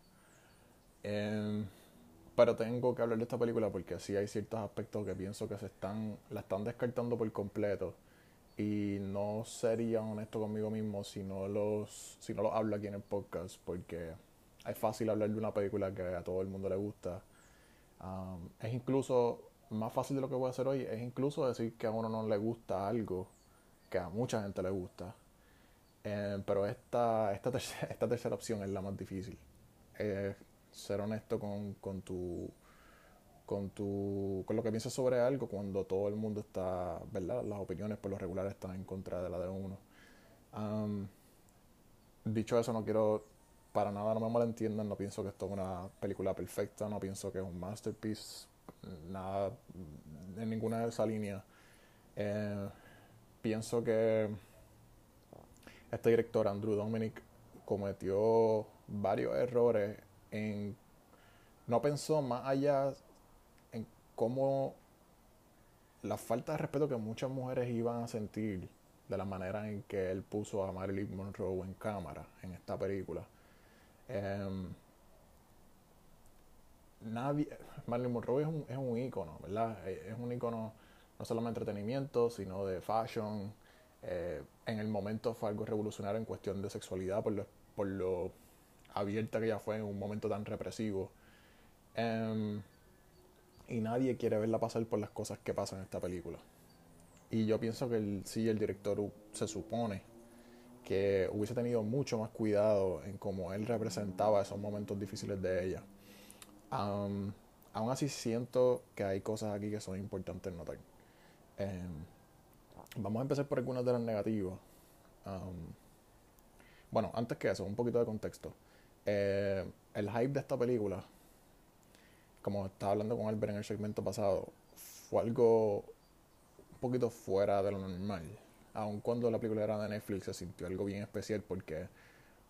Eh, pero tengo que hablar de esta película porque sí hay ciertos aspectos que pienso que se están, la están descartando por completo. Y no sería honesto conmigo mismo si no los, si no los hablo aquí en el podcast, porque es fácil hablar de una película que a todo el mundo le gusta. Um, es incluso más fácil de lo que voy a hacer hoy, es incluso decir que a uno no le gusta algo que a mucha gente le gusta. Eh, pero esta, esta, tercera, esta tercera opción es la más difícil. Ser honesto con, con tu con tu con lo que piensas sobre algo cuando todo el mundo está, ¿verdad? Las opiniones por lo regular están en contra de la de uno. Dicho eso, no quiero para nada, no me malentiendan, no pienso que esto es una película perfecta, no pienso que es un masterpiece, nada, en ninguna de esas líneas. Eh, pienso que este director, Andrew Dominic, cometió varios errores en... No pensó más allá cómo la falta de respeto que muchas mujeres iban a sentir de la manera en que él puso a Marilyn Monroe en cámara en esta película. Eh, nadie, Marilyn Monroe es un, es un ícono, ¿verdad? Es un ícono no solo de entretenimiento, sino de fashion. Eh, en el momento fue algo revolucionario en cuestión de sexualidad por lo, por lo abierta que ella fue en un momento tan represivo. Eh, y nadie quiere verla pasar por las cosas que pasan en esta película. Y yo pienso que el, sí, el director se supone que hubiese tenido mucho más cuidado en cómo él representaba esos momentos difíciles de ella. Um, aún así siento que hay cosas aquí que son importantes notar. Um, vamos a empezar por algunas de las negativas. Bueno, antes que eso, un poquito de contexto. Eh, el hype de esta película, como estaba hablando con Albert en el segmento pasado, fue algo un poquito fuera de lo normal aun cuando la película era de Netflix, se sintió algo bien especial porque,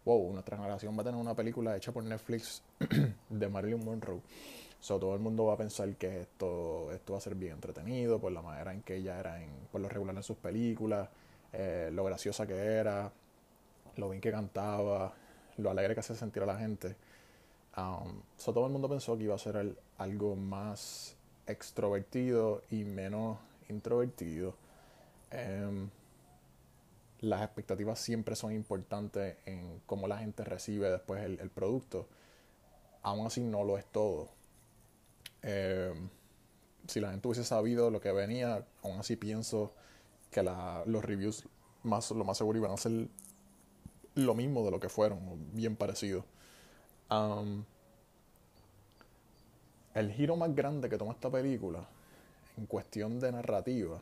wow, nuestra generación va a tener una película hecha por Netflix de Marilyn Monroe. So, todo el mundo va a pensar que esto, esto va a ser bien entretenido por la manera en que ella era en, por lo regular en sus películas, eh, lo graciosa que era, lo bien que cantaba, lo alegre que hace sentir a la gente. Um, so, todo el mundo pensó que iba a ser algo más extrovertido y menos introvertido. Um, las expectativas siempre son importantes en cómo la gente recibe después el, producto. Aún así no lo es todo. Eh, si la gente hubiese sabido lo que venía, aún así pienso que los reviews más, lo más seguro iban a ser lo mismo de lo que fueron, bien parecido. El giro más grande que toma esta película en cuestión de narrativa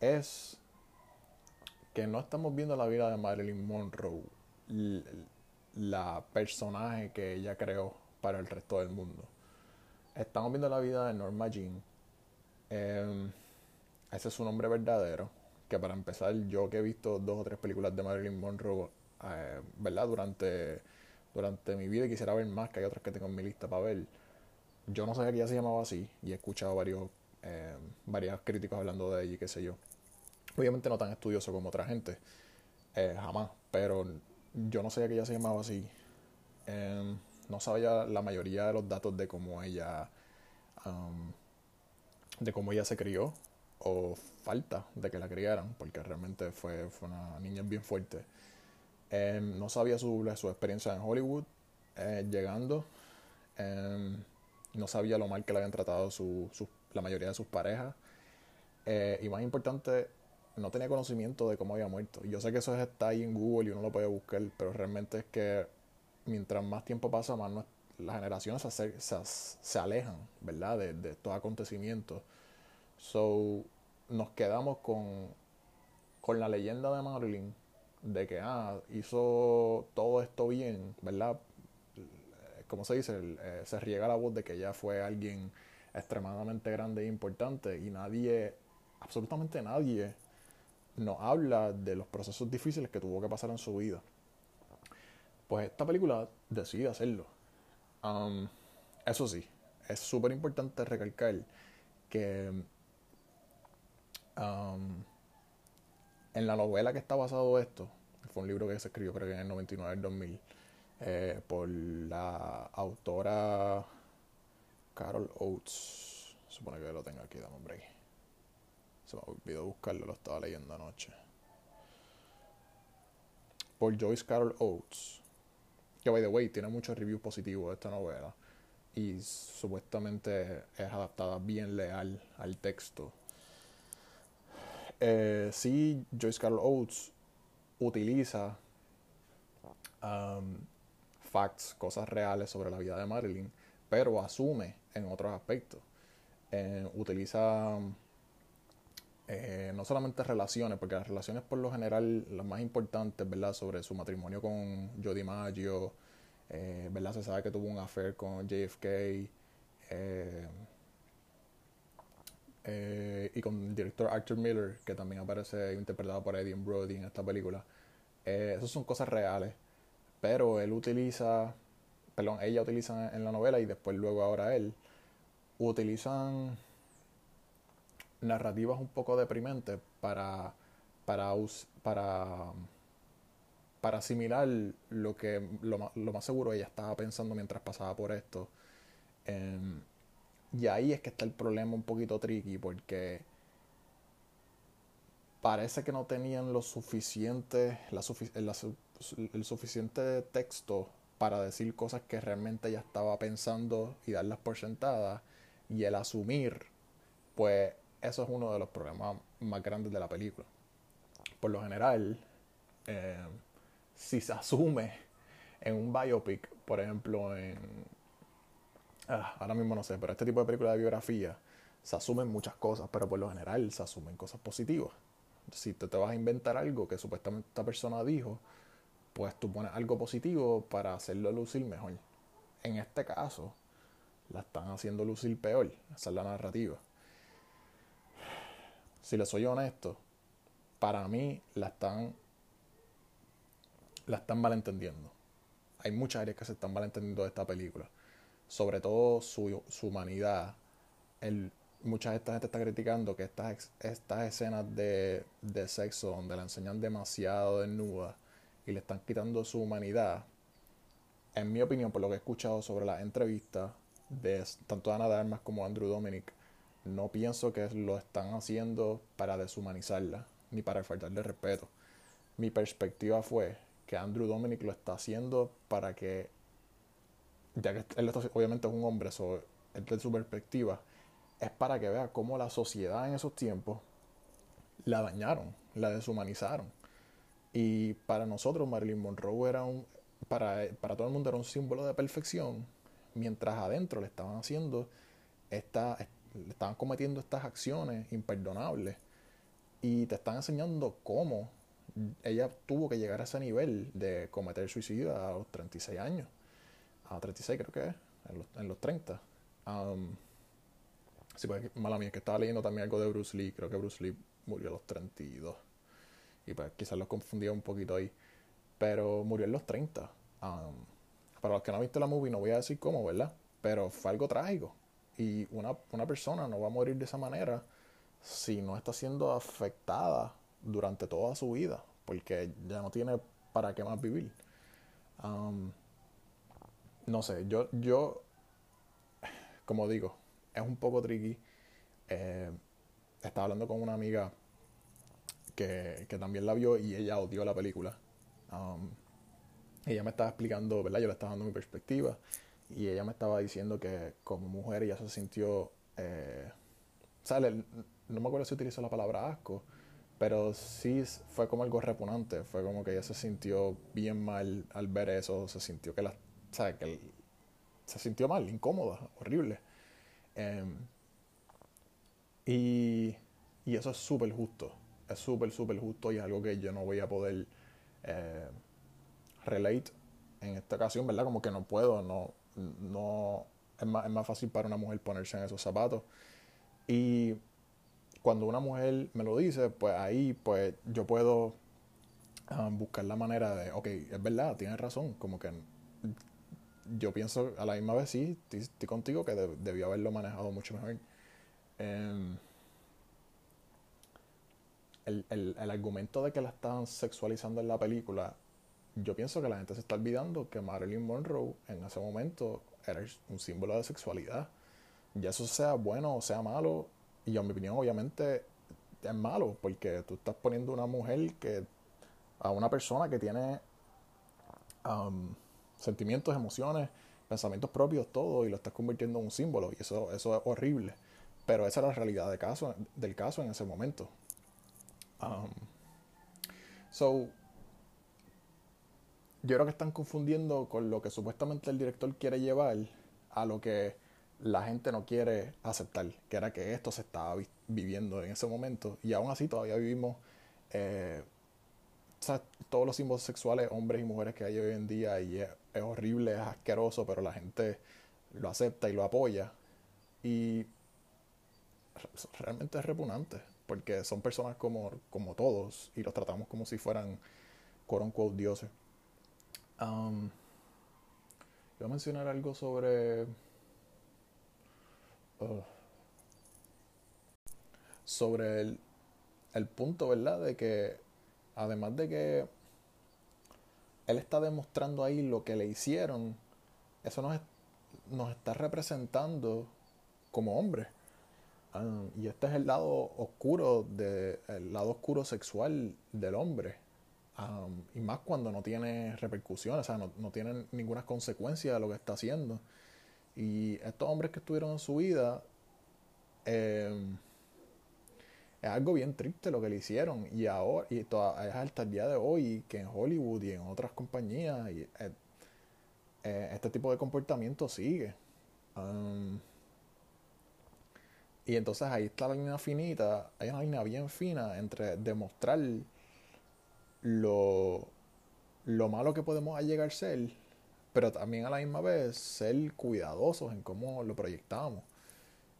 es que no estamos viendo la vida de Marilyn Monroe, la personaje que ella creó para el resto del mundo. Estamos viendo la vida de Norma Jean. Em, ese es su nombre verdadero. Que para empezar, yo que he visto dos o tres películas de Marilyn Monroe, eh, ¿verdad? Durante, durante mi vida y quisiera ver más, que hay otras que tengo en mi lista para ver. Yo no sabía que ella se llamaba así y he escuchado varios, eh, varios críticos hablando de ella y qué sé yo. Obviamente no tan estudioso como otra gente, eh, jamás, pero yo no sabía que ella se llamaba así. Em, no sabía la mayoría de los datos de cómo ella, de cómo ella se crió o falta de que la criaran, porque realmente fue, fue una niña bien fuerte. Em, no sabía su, su experiencia en Hollywood, eh, llegando. Em, no sabía lo mal que le habían tratado su, la mayoría de sus parejas. Eh, y más importante, no tenía conocimiento de cómo había muerto. Yo sé que eso está ahí en Google y uno lo puede buscar, pero realmente es que mientras más tiempo pasa, más las generaciones se, se, alejan, ¿verdad? De, de, estos acontecimientos. So, nos quedamos con, con la leyenda de Marilyn, de que, ah, hizo todo esto bien, ¿verdad? Como se dice, eh, se riega la voz de que ella fue alguien extremadamente grande e importante y nadie, absolutamente nadie, nos habla de los procesos difíciles que tuvo que pasar en su vida. Pues esta película decide hacerlo. Um, eso sí, es súper importante recalcar que um, en la novela que está basado esto, fue un libro que se escribió creo que en el 99 el 2000, eh, por la autora Carol Oates. Supone que lo tenga aquí, dame un break. Se me olvidó buscarlo, lo estaba leyendo anoche. Por Joyce Carol Oates. Que, by the way, tiene muchos reviews positivos de esta novela. Y supuestamente es adaptada bien leal al texto. Eh, sí, Joyce Carol Oates utiliza um, facts, cosas reales sobre la vida de Marilyn, pero asume en otros aspectos. Eh, utiliza eh, no solamente relaciones, porque las relaciones por lo general, las más importantes, ¿verdad? Sobre su matrimonio con Jody Maggio, eh, ¿verdad? Se sabe que tuvo un affair con JFK y con el director Arthur Miller, que también aparece interpretado por Eddie Brody en esta película. esas son cosas reales, pero él utiliza, perdón, ella utiliza en la novela y después luego ahora él, utilizan narrativas un poco deprimentes para, para, para, para asimilar lo que lo, lo, más seguro ella estaba pensando mientras pasaba por esto. Em, y ahí es que está el problema un poquito tricky porque parece que no tenían lo suficiente, el suficiente texto para decir cosas que realmente ella estaba pensando y darlas por sentadas y el asumir pues eso es uno de los problemas más grandes de la película. Por lo general, eh, si se asume en un biopic, por ejemplo, en... Ah, ahora mismo no sé, pero este tipo de película de biografía, se asumen muchas cosas, pero por lo general se asumen cosas positivas. Si te, te vas a inventar algo que supuestamente esta persona dijo, pues tú pones algo positivo para hacerlo lucir mejor. En este caso, la están haciendo lucir peor. Esa es la narrativa. Si le soy honesto, para mí la están la están malentendiendo. Hay muchas áreas que se están malentendiendo de esta película. Sobre todo su, su humanidad. Mucha de esta gente está criticando que estas, estas escenas de, de sexo donde la enseñan demasiado desnuda y le están quitando su humanidad. En mi opinión, por lo que he escuchado sobre las entrevistas de tanto Ana de Armas como Andrew Dominic, no pienso que lo están haciendo para deshumanizarla ni para faltarle respeto. Mi perspectiva fue que Andrew Dominic lo está haciendo para que, ya que él obviamente es un hombre, so, de su perspectiva, es para que vea cómo la sociedad en esos tiempos la dañaron, la deshumanizaron. Y para nosotros Marilyn Monroe era un, para, para todo el mundo era un símbolo de perfección, mientras adentro le estaban haciendo esta, le estaban cometiendo estas acciones imperdonables y te están enseñando cómo ella tuvo que llegar a ese nivel de cometer suicidio a los 36 años. A 36 creo que es, en los, en los 30. Um, sí, pues, mala mía, que estaba leyendo también algo de Bruce Lee. Creo que Bruce Lee murió a los 32. Y pues quizás los confundía un poquito ahí. Pero murió en los 30. Um, para los que no han visto la movie, no voy a decir cómo, ¿verdad? Pero fue algo trágico. Y una, una persona no va a morir de esa manera si no está siendo afectada durante toda su vida, porque ya no tiene para qué más vivir. Um, no sé, yo, yo, como digo, es un poco tricky. Eh, estaba hablando con una amiga que, también la vio y ella odió la película. Um, ella me estaba explicando, ¿verdad? Yo le estaba dando mi perspectiva y ella me estaba diciendo que como mujer ella se sintió, eh, no me acuerdo si utilizó la palabra asco, pero sí fue como algo repugnante, fue como que ella se sintió bien mal al ver eso, se sintió que la, se sintió mal, incómoda, horrible. Em, y, y, eso es súper justo, es súper, súper justo y es algo que yo no voy a poder eh, relate en esta ocasión, ¿verdad? Como que no puedo, no, no, es más, es más fácil para una mujer ponerse en esos zapatos. Y cuando una mujer me lo dice, pues ahí pues yo puedo um, buscar la manera de, ok, es verdad, tienes razón, como que yo pienso a la misma vez, sí, estoy, contigo que debió haberlo manejado mucho mejor. Em, el, el, el, argumento de que la estaban sexualizando en la película, yo pienso que la gente se está olvidando que Marilyn Monroe en ese momento era un símbolo de sexualidad. Ya eso sea bueno o sea malo, y en mi opinión, obviamente, es malo, porque tú estás poniendo una mujer que. a una persona que tiene um, sentimientos, emociones, pensamientos propios, todo, y lo estás convirtiendo en un símbolo, y eso, eso es horrible. Pero esa era la realidad del caso en ese momento. Um, so, yo creo que están confundiendo con lo que supuestamente el director quiere llevar a lo que la gente no quiere aceptar, que era que esto se estaba viviendo en ese momento. Y aún así todavía vivimos eh, todos los símbolos sexuales, hombres y mujeres que hay hoy en día, y es, horrible, es asqueroso, pero la gente lo acepta y lo apoya. Y realmente es repugnante, porque son personas como, como todos, y los tratamos como si fueran, quote unquote, dioses. Um, voy a mencionar algo sobre sobre el, el punto, ¿verdad? De que además de que él está demostrando ahí lo que le hicieron, eso nos, nos está representando como hombre y este es el lado oscuro, de, el lado oscuro sexual del hombre. Ah, y más cuando no tiene repercusiones, o sea, no, no tiene ninguna consecuencia de lo que está haciendo. Y estos hombres que estuvieron en su vida, eh, es algo bien triste lo que le hicieron y ahora y toda, es hasta el día de hoy que en Hollywood y en otras compañías eh, eh, este tipo de comportamiento sigue um, y entonces ahí está la línea finita hay una línea bien fina entre demostrar lo lo malo que podemos llegar a ser pero también a la misma vez ser cuidadosos en cómo lo proyectamos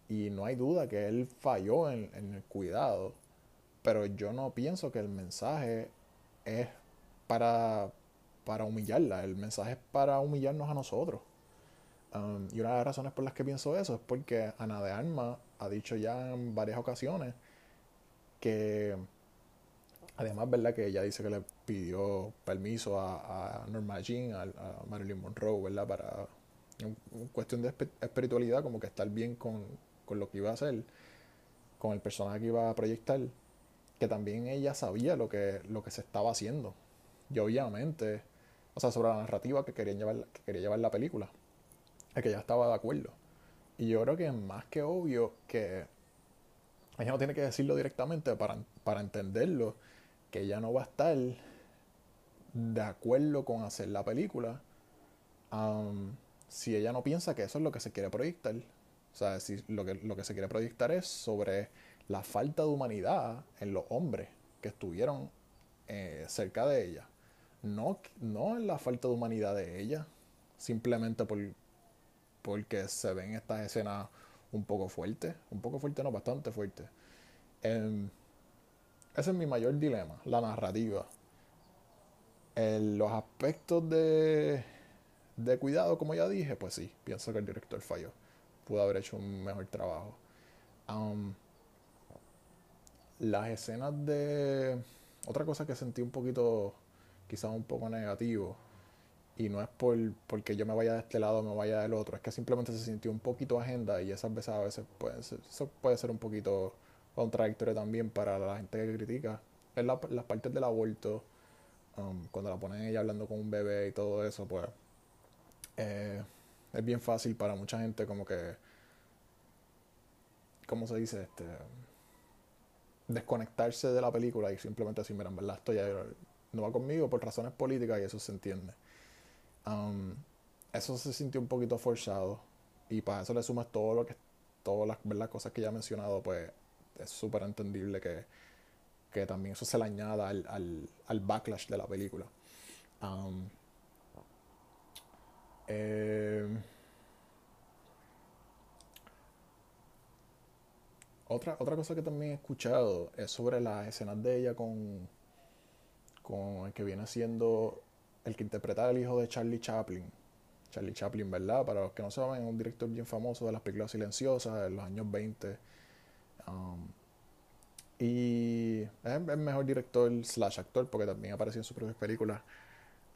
y no hay duda que él falló en, el cuidado. Pero yo no pienso que el mensaje es para, para humillarla. El mensaje es para humillarnos a nosotros. Um, y una de las razones por las que pienso eso es porque Ana de Armas ha dicho ya en varias ocasiones que, además, ¿verdad? Que ella dice que le pidió permiso a, a Norma Jean, a, Marilyn Monroe, ¿verdad? Para en cuestión de espiritualidad, como que estar bien con, con lo que iba a hacer, con el personaje que iba a proyectar, que también ella sabía lo que, lo que se estaba haciendo. Y obviamente, o sea, sobre la narrativa que, querían llevar, que quería llevar la película, es que ella estaba de acuerdo. Y yo creo que es más que obvio que ella no tiene que decirlo directamente para, para entenderlo, que ella no va a estar de acuerdo con hacer la película um, si ella no piensa que eso es lo que se quiere proyectar. O sea, si lo, que, lo que se quiere proyectar es sobre la falta de humanidad en los hombres que estuvieron eh, cerca de ella. No, no en la falta de humanidad de ella, simplemente por, porque se ven estas escenas un poco fuertes, un poco fuertes, no, bastante fuertes. Eh, ese es mi mayor dilema, la narrativa. Los aspectos de, de cuidado, como ya dije, pues sí, pienso que el director falló pudo haber hecho un mejor trabajo. Las escenas de... Otra cosa que sentí un poquito, quizás un poco negativo, y no es por porque yo me vaya de este lado o me vaya del otro, es que simplemente se sintió un poquito agenda y esas veces a veces eso puede ser un poquito contradictorio también para la gente que critica. Es la, las partes del aborto, um, cuando la ponen ella hablando con un bebé y todo eso, pues... Eh, es bien fácil para mucha gente como que, ¿cómo se dice? Este, desconectarse de la película y simplemente decir, mira, en verdad esto ya no va conmigo por razones políticas y eso se entiende. Eso se sintió un poquito forzado y para eso le sumas todo lo que todas las cosas que ya he mencionado, pues es súper entendible que, que también eso se le añada al, al, al backlash de la película. Eh, otra, otra cosa que también he escuchado es sobre las escenas de ella con, con el que viene siendo el que interpreta al hijo de Charlie Chaplin. Charlie Chaplin, ¿verdad? Para los que no saben, es un director bien famoso de las películas silenciosas de los años 20. Um, y es el mejor director slash actor porque también apareció en sus propias películas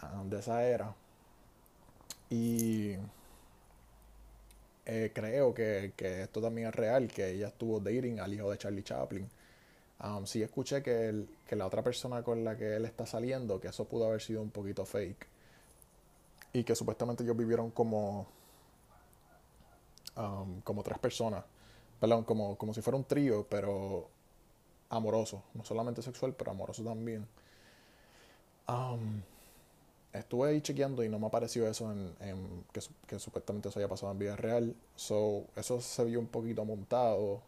um, de esa era. Y eh, creo que, que, esto también es real, que ella estuvo dating al hijo de Charlie Chaplin. Um, sí escuché que, el, que la otra persona con la que él está saliendo, que eso pudo haber sido un poquito fake. Y que supuestamente ellos vivieron como, um, como tres personas. Perdón, como, como si fuera un trío, pero amoroso. No solamente sexual, pero amoroso también. Um, estuve ahí chequeando y no me apareció eso en, que, que, supuestamente eso haya pasado en vida real. So, eso se vio un poquito montado.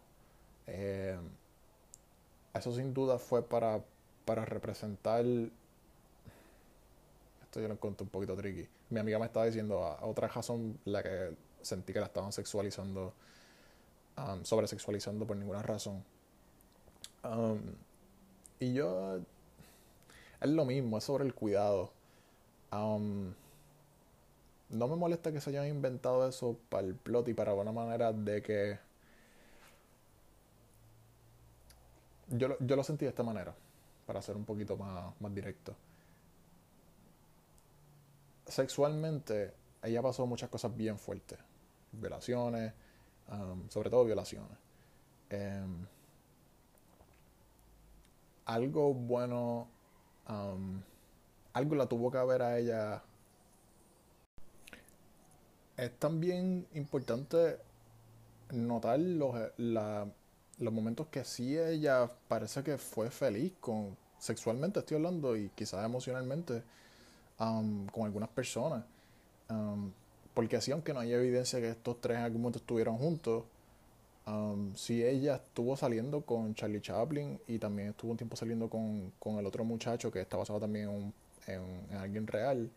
Eh, eso sin duda fue para, para representar. Esto yo lo encontré un poquito tricky. Mi amiga me estaba diciendo a, otra razón la que sentí que la estaban sexualizando, sobresexualizando por ninguna razón. Y yo. Es lo mismo, es sobre el cuidado no me molesta que se hayan inventado eso para el plot y para una manera de que. Yo, lo, yo lo sentí de esta manera, para ser un poquito más, más directo. Sexualmente, ella pasó muchas cosas bien fuertes. Violaciones, um, sobre todo violaciones. Um, algo bueno um, algo la tuvo que ver a ella. Es también importante notar los, la, los momentos que sí ella parece que fue feliz con, sexualmente estoy hablando y quizás emocionalmente, um, con algunas personas. Um, porque así, aunque no hay evidencia que estos tres en algún momento estuvieron juntos, um, sí ella estuvo saliendo con Charlie Chaplin y también estuvo un tiempo saliendo con, con el otro muchacho que está basado también en, en, en alguien real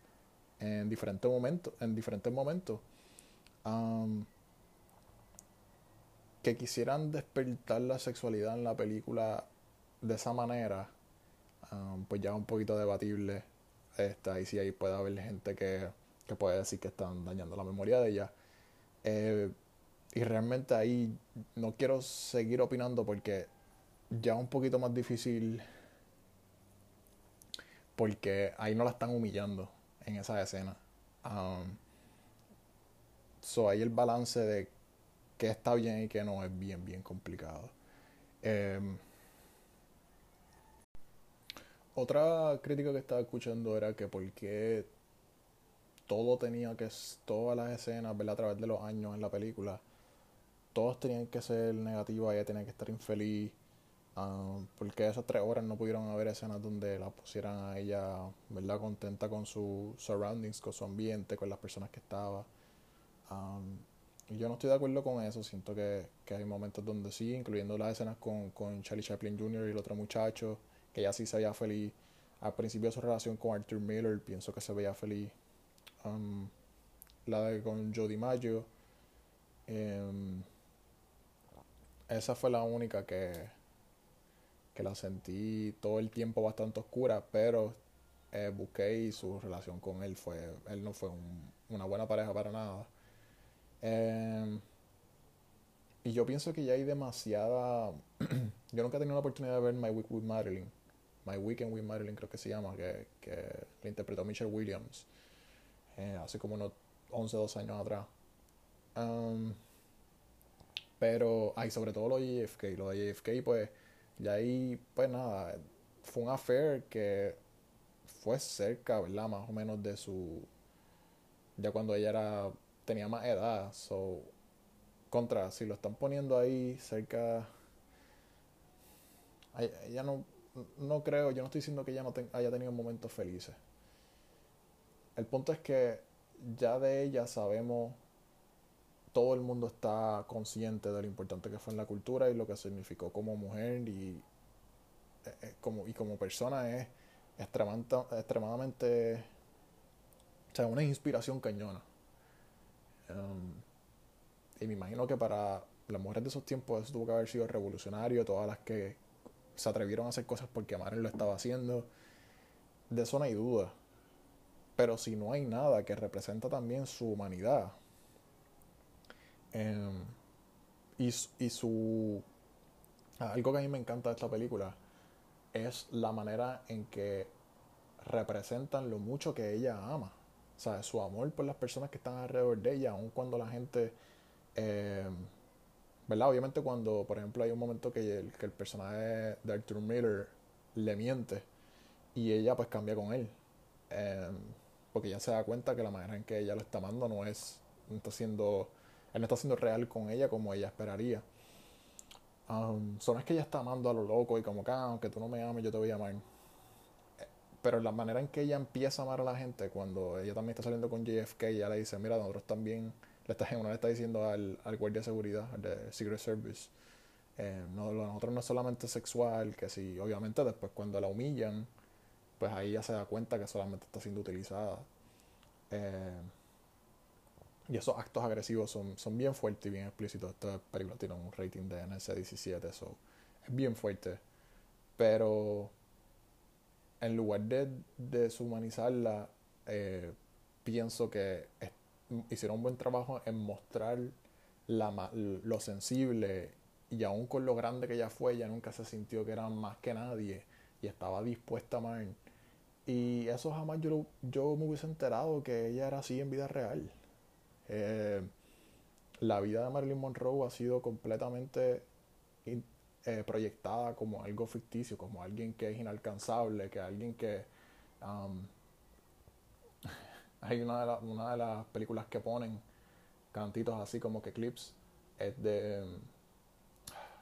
en diferentes momentos. En diferentes momentos. Um, que quisieran despertar la sexualidad en la película de esa manera, um, pues ya es un poquito debatible. Este, ahí sí ahí puede haber gente que, que puede decir que están dañando la memoria de ella. Eh, y realmente ahí no quiero seguir opinando porque ya es un poquito más difícil porque ahí no la están humillando en esa escena. Um, so ahí el balance de qué está bien y qué no es bien, bien complicado. Um, otra crítica que estaba escuchando era que por qué todo tenía que, todas las escenas, ¿verdad? A través de los años en la película, todos tenían que ser negativas, ella tenía que estar infeliz. Um, porque esas tres horas no pudieron haber escenas donde la pusieran a ella, ¿verdad? Contenta con su surroundings, con su ambiente, con las personas que estaba. Y yo no estoy de acuerdo con eso. Siento que, que, hay momentos donde sí, incluyendo las escenas con, con Charlie Chaplin Jr. y el otro muchacho, que ella sí se veía feliz. Al principio de su relación con Arthur Miller, pienso que se veía feliz. Um, la de con Jodie Maggio. Um, esa fue la única que, que la sentí todo el tiempo bastante oscura, pero eh, busqué y su relación con él fue, él no fue un, una buena pareja para nada. Eh, y yo pienso que ya hay demasiada... yo nunca he tenido la oportunidad de ver My Week with Marilyn. My Weekend with Marilyn creo que se llama, que, que la interpretó Michelle Williams eh, hace como unos 11, 12 años atrás. Um, pero, ay, sobre todo lo de JFK. Lo de JFK, pues, y ahí, pues nada, fue un affair que fue cerca, ¿verdad? Más o menos de su. Ya cuando ella era tenía más edad. So, contra, si lo están poniendo ahí cerca. Ella no, no creo, yo no estoy diciendo que ella no ten, haya tenido momentos felices. El punto es que ya de ella sabemos, todo el mundo está consciente de lo importante que fue en la cultura y lo que significó como mujer y, eh, como, y como persona es extremadamente, extremadamente o sea, una inspiración cañona. Um, y me imagino que para las mujeres de esos tiempos eso tuvo que haber sido revolucionario, todas las que se atrevieron a hacer cosas porque Maren lo estaba haciendo. De eso no hay duda. Pero si no hay nada que representa también su humanidad eh, y, y, su... Algo que a mí me encanta de esta película es la manera en que representan lo mucho que ella ama. Su amor por las personas que están alrededor de ella, aun cuando la gente... Eh, ¿Verdad? Obviamente cuando, por ejemplo, hay un momento que el, que el personaje de Arthur Miller le miente y ella pues cambia con él. Eh, porque ya se da cuenta que la manera en que ella lo está amando no es, no está siendo, él no está siendo real con ella como ella esperaría. Um, son es que ella está amando a lo loco y como que ah, aunque tú no me ames yo te voy a amar. Pero la manera en que ella empieza a amar a la gente, cuando ella también está saliendo con JFK, ella le dice, mira, nosotros también, le está, uno le está diciendo al, al guardia de seguridad, al de Secret Service, eh, no, nosotros no es solamente sexual, que sí, obviamente después cuando la humillan, pues ahí ya se da cuenta que solamente está siendo utilizada. Eh, y esos actos agresivos son, son bien fuertes y bien explícitos. Esta película tiene un rating de NC-17, eso es bien fuerte. Pero en lugar de deshumanizarla, eh, pienso que hicieron un buen trabajo en mostrar la, lo sensible y aún con lo grande que ella fue, ella nunca se sintió que era más que nadie y estaba dispuesta a amar. Y eso jamás yo, yo me hubiese enterado que ella era así en vida real. Eh, la vida de Marilyn Monroe ha sido completamente eh, proyectada como algo ficticio, como alguien que es inalcanzable, que alguien que... Um, hay una de, las películas que ponen cantitos así como que clips, es de...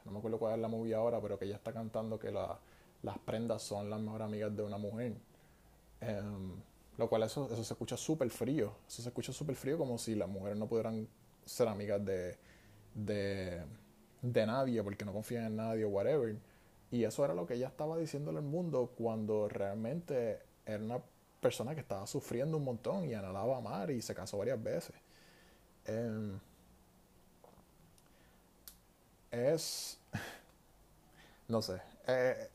no me acuerdo cuál es la movie ahora, pero que ella está cantando que la, las prendas son las mejores amigas de una mujer. Em, lo cual eso, eso se escucha súper frío. Eso se escucha súper frío como si las mujeres no pudieran ser amigas de, de nadie porque no confían en nadie whatever. Y eso era lo que ella estaba diciéndole al mundo cuando realmente era una persona que estaba sufriendo un montón y anhelaba amar y se casó varias veces. Eh, es. No sé. Eh,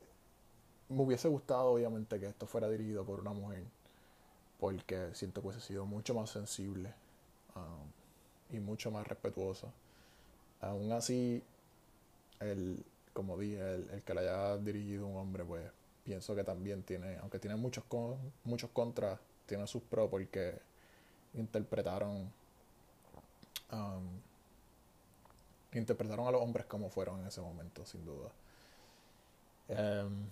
me hubiese gustado, obviamente, que esto fuera dirigido por una mujer. Porque siento que hubiese sido mucho más sensible um, y mucho más respetuosa. Aún así, el, como dije, el, que la haya dirigido un hombre, pues pienso que también tiene, aunque tiene muchos, muchos contras, tiene sus pros porque interpretaron um, interpretaron a los hombres como fueron en ese momento, sin duda. Em,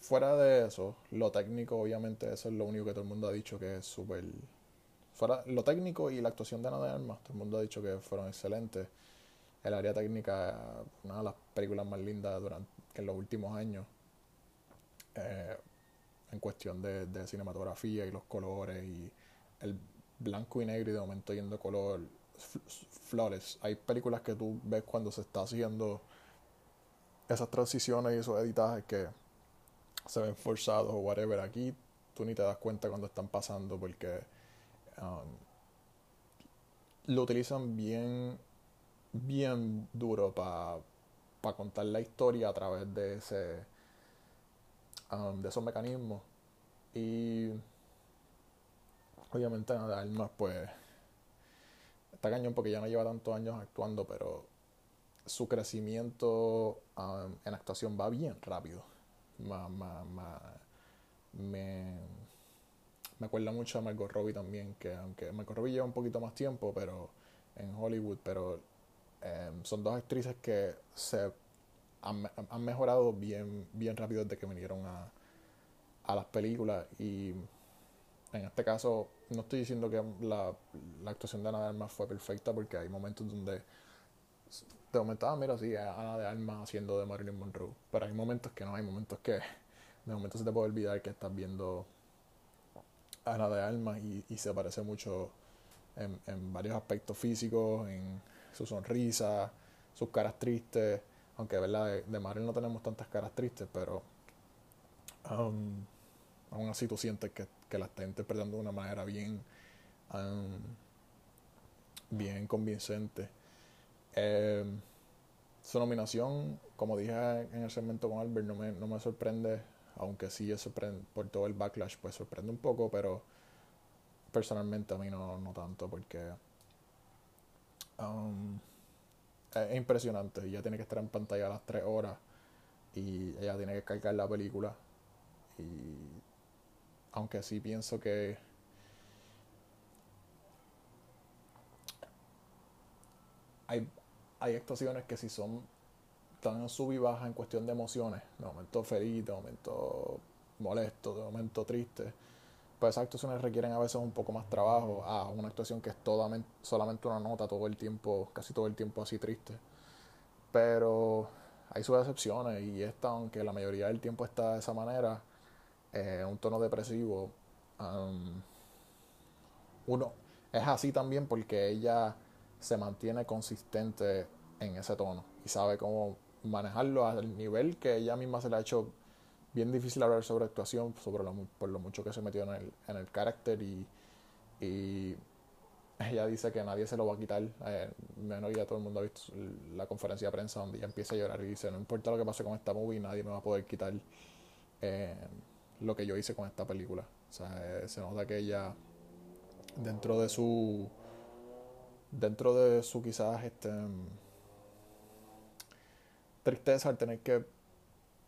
fuera de eso, lo técnico, obviamente, eso es lo único que todo el mundo ha dicho que es súper. Fuera lo técnico y la actuación de Ana de Armas, todo el mundo ha dicho que fueron excelentes. El área técnica, una de las películas más lindas durante en los últimos años. Eh, en cuestión de, cinematografía y los colores y el blanco y negro y de momento yendo color flores. Hay películas que tú ves cuando se está haciendo esas transiciones y esos editajes que se ven forzados o whatever. Aquí tú ni te das cuenta cuando están pasando porque um, lo utilizan bien, bien duro para contar la historia a través de ese um, de esos mecanismos. Y obviamente nada, más pues está cañón porque ya no lleva tantos años actuando, pero su crecimiento um, en actuación va bien rápido. me, me acuerda mucho a Margot Robbie también, que aunque Margot Robbie lleva un poquito más tiempo pero en Hollywood, pero em, son dos actrices que se han, han, mejorado bien, bien rápido desde que vinieron a, a las películas y en este caso, no estoy diciendo que la, la actuación de Ana de Armas fue perfecta porque hay momentos donde de momento, ah, mira, sí, Ana de Armas haciendo de Marilyn Monroe. Pero hay momentos que no, hay momentos que de momento se te puede olvidar que estás viendo Ana de Armas y, y se parece mucho en, en, varios aspectos físicos, en su sonrisa, sus caras tristes. Aunque, ¿verdad? De, Marilyn no tenemos tantas caras tristes, pero um, aún así tú sientes que que la está interpretando de una manera bien, um, bien convincente. Eh, su nominación, como dije en el segmento con Albert, no me, no me sorprende, aunque sí es sorprende, por todo el backlash, pues sorprende un poco, pero personalmente a mí no, no tanto, porque um, es impresionante. Ella tiene que estar en pantalla a las 3 horas y ella tiene que cargar la película. Y aunque sí pienso que hay, hay actuaciones que si son tan sub y baja en cuestión de emociones, de momento feliz, de momento molesto, de momento triste, pues esas actuaciones requieren a veces un poco más trabajo a una actuación que es solamente una nota todo el tiempo, casi todo el tiempo así triste. Pero hay sus excepciones y esta, aunque la mayoría del tiempo está de esa manera, eh, un tono depresivo, uno es así también porque ella se mantiene consistente en ese tono y sabe cómo manejarlo al nivel que ella misma se le ha hecho bien difícil hablar sobre actuación, sobre lo, por lo mucho que se metió en el, en el carácter y, y ella dice que nadie se lo va a quitar. Eh, menos ya todo el mundo ha visto la conferencia de prensa donde ella empieza a llorar y dice, no importa lo que pase con esta movie, nadie me va a poder quitar eh, lo que yo hice con esta película. O sea, eh, se nota que ella, dentro de su. Dentro de su quizás este, tristeza al tener que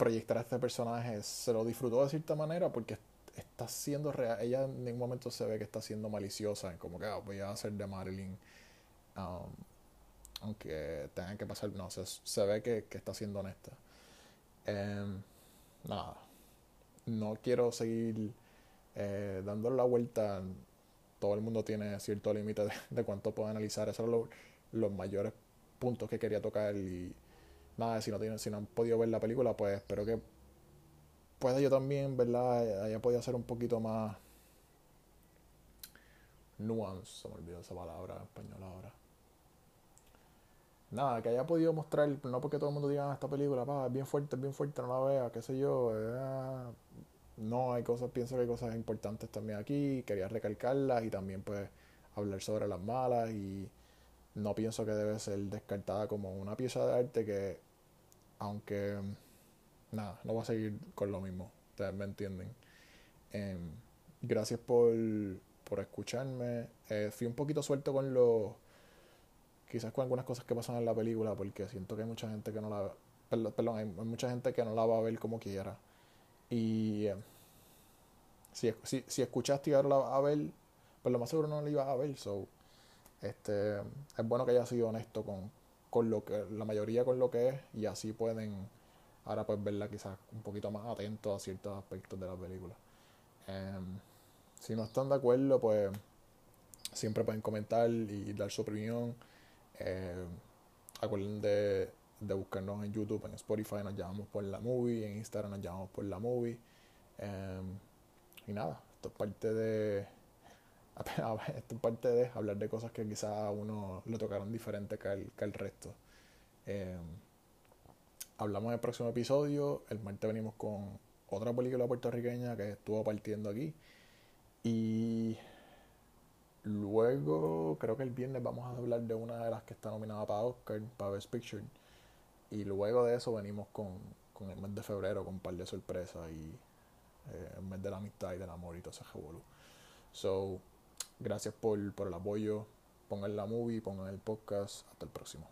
proyectar a este personaje, se lo disfrutó de cierta manera porque está siendo real. Ella en ningún momento se ve que está siendo maliciosa, como que ah, voy a hacer de Marilyn. Um, aunque tengan que pasar, no, se, se ve que, que, está siendo honesta. Em, nada, no quiero seguir eh, dándole la vuelta. Todo el mundo tiene cierto límite de, cuánto puedo analizar. Esos son los, mayores puntos que quería tocar y nada, si no, tienen, si no han podido ver la película, pues espero que pueda yo también, ¿verdad? Haya podido hacer un poquito más nuance, se me olvidó esa palabra en español ahora. Nada, que haya podido mostrar, no porque todo el mundo diga, ah, esta película, pa, es bien fuerte, es bien fuerte, no la vea, qué sé yo. Eh, no, hay cosas, pienso que hay cosas importantes también aquí, quería recalcarlas y también pues hablar sobre las malas y no pienso que debe ser descartada como una pieza de arte que, aunque, nada, no va a seguir con lo mismo, ustedes me entienden. Em, gracias por, por escucharme. Eh, fui un poquito suelto con los, quizás con algunas cosas que pasan en la película, porque siento que hay mucha gente que no la, hay, mucha gente que no la va a ver como quiera. Y eh, si, si, si escuchaste y la a ver, pues lo más seguro no la ibas a ver. So, este, es bueno que haya sido honesto con, con lo que, la mayoría con lo que es, y así pueden ahora pues verla quizás un poquito más atento a ciertos aspectos de la película. Em, si no están de acuerdo, pues siempre pueden comentar y dar su opinión. Eh, acuerden de, de, buscarnos en YouTube, en Spotify nos llamamos por la movie, en Instagram nos llamamos por la movie. Em, y nada, esto es parte de esto es parte de hablar de cosas que quizás a uno le tocaron diferente que el, que resto. Eh, hablamos en el próximo episodio. El martes venimos con otra película puertorriqueña que estuvo partiendo aquí. Y luego, creo que el viernes vamos a hablar de una de las que está nominada para Oscar, para Best Picture. Y luego de eso venimos con, con el mes de febrero con un par de sorpresas y eh, el mes de la amistad y del amor y todo ese revolú. So, Gracias por, por el apoyo. Pongan la movie, pongan el podcast. Hasta el próximo.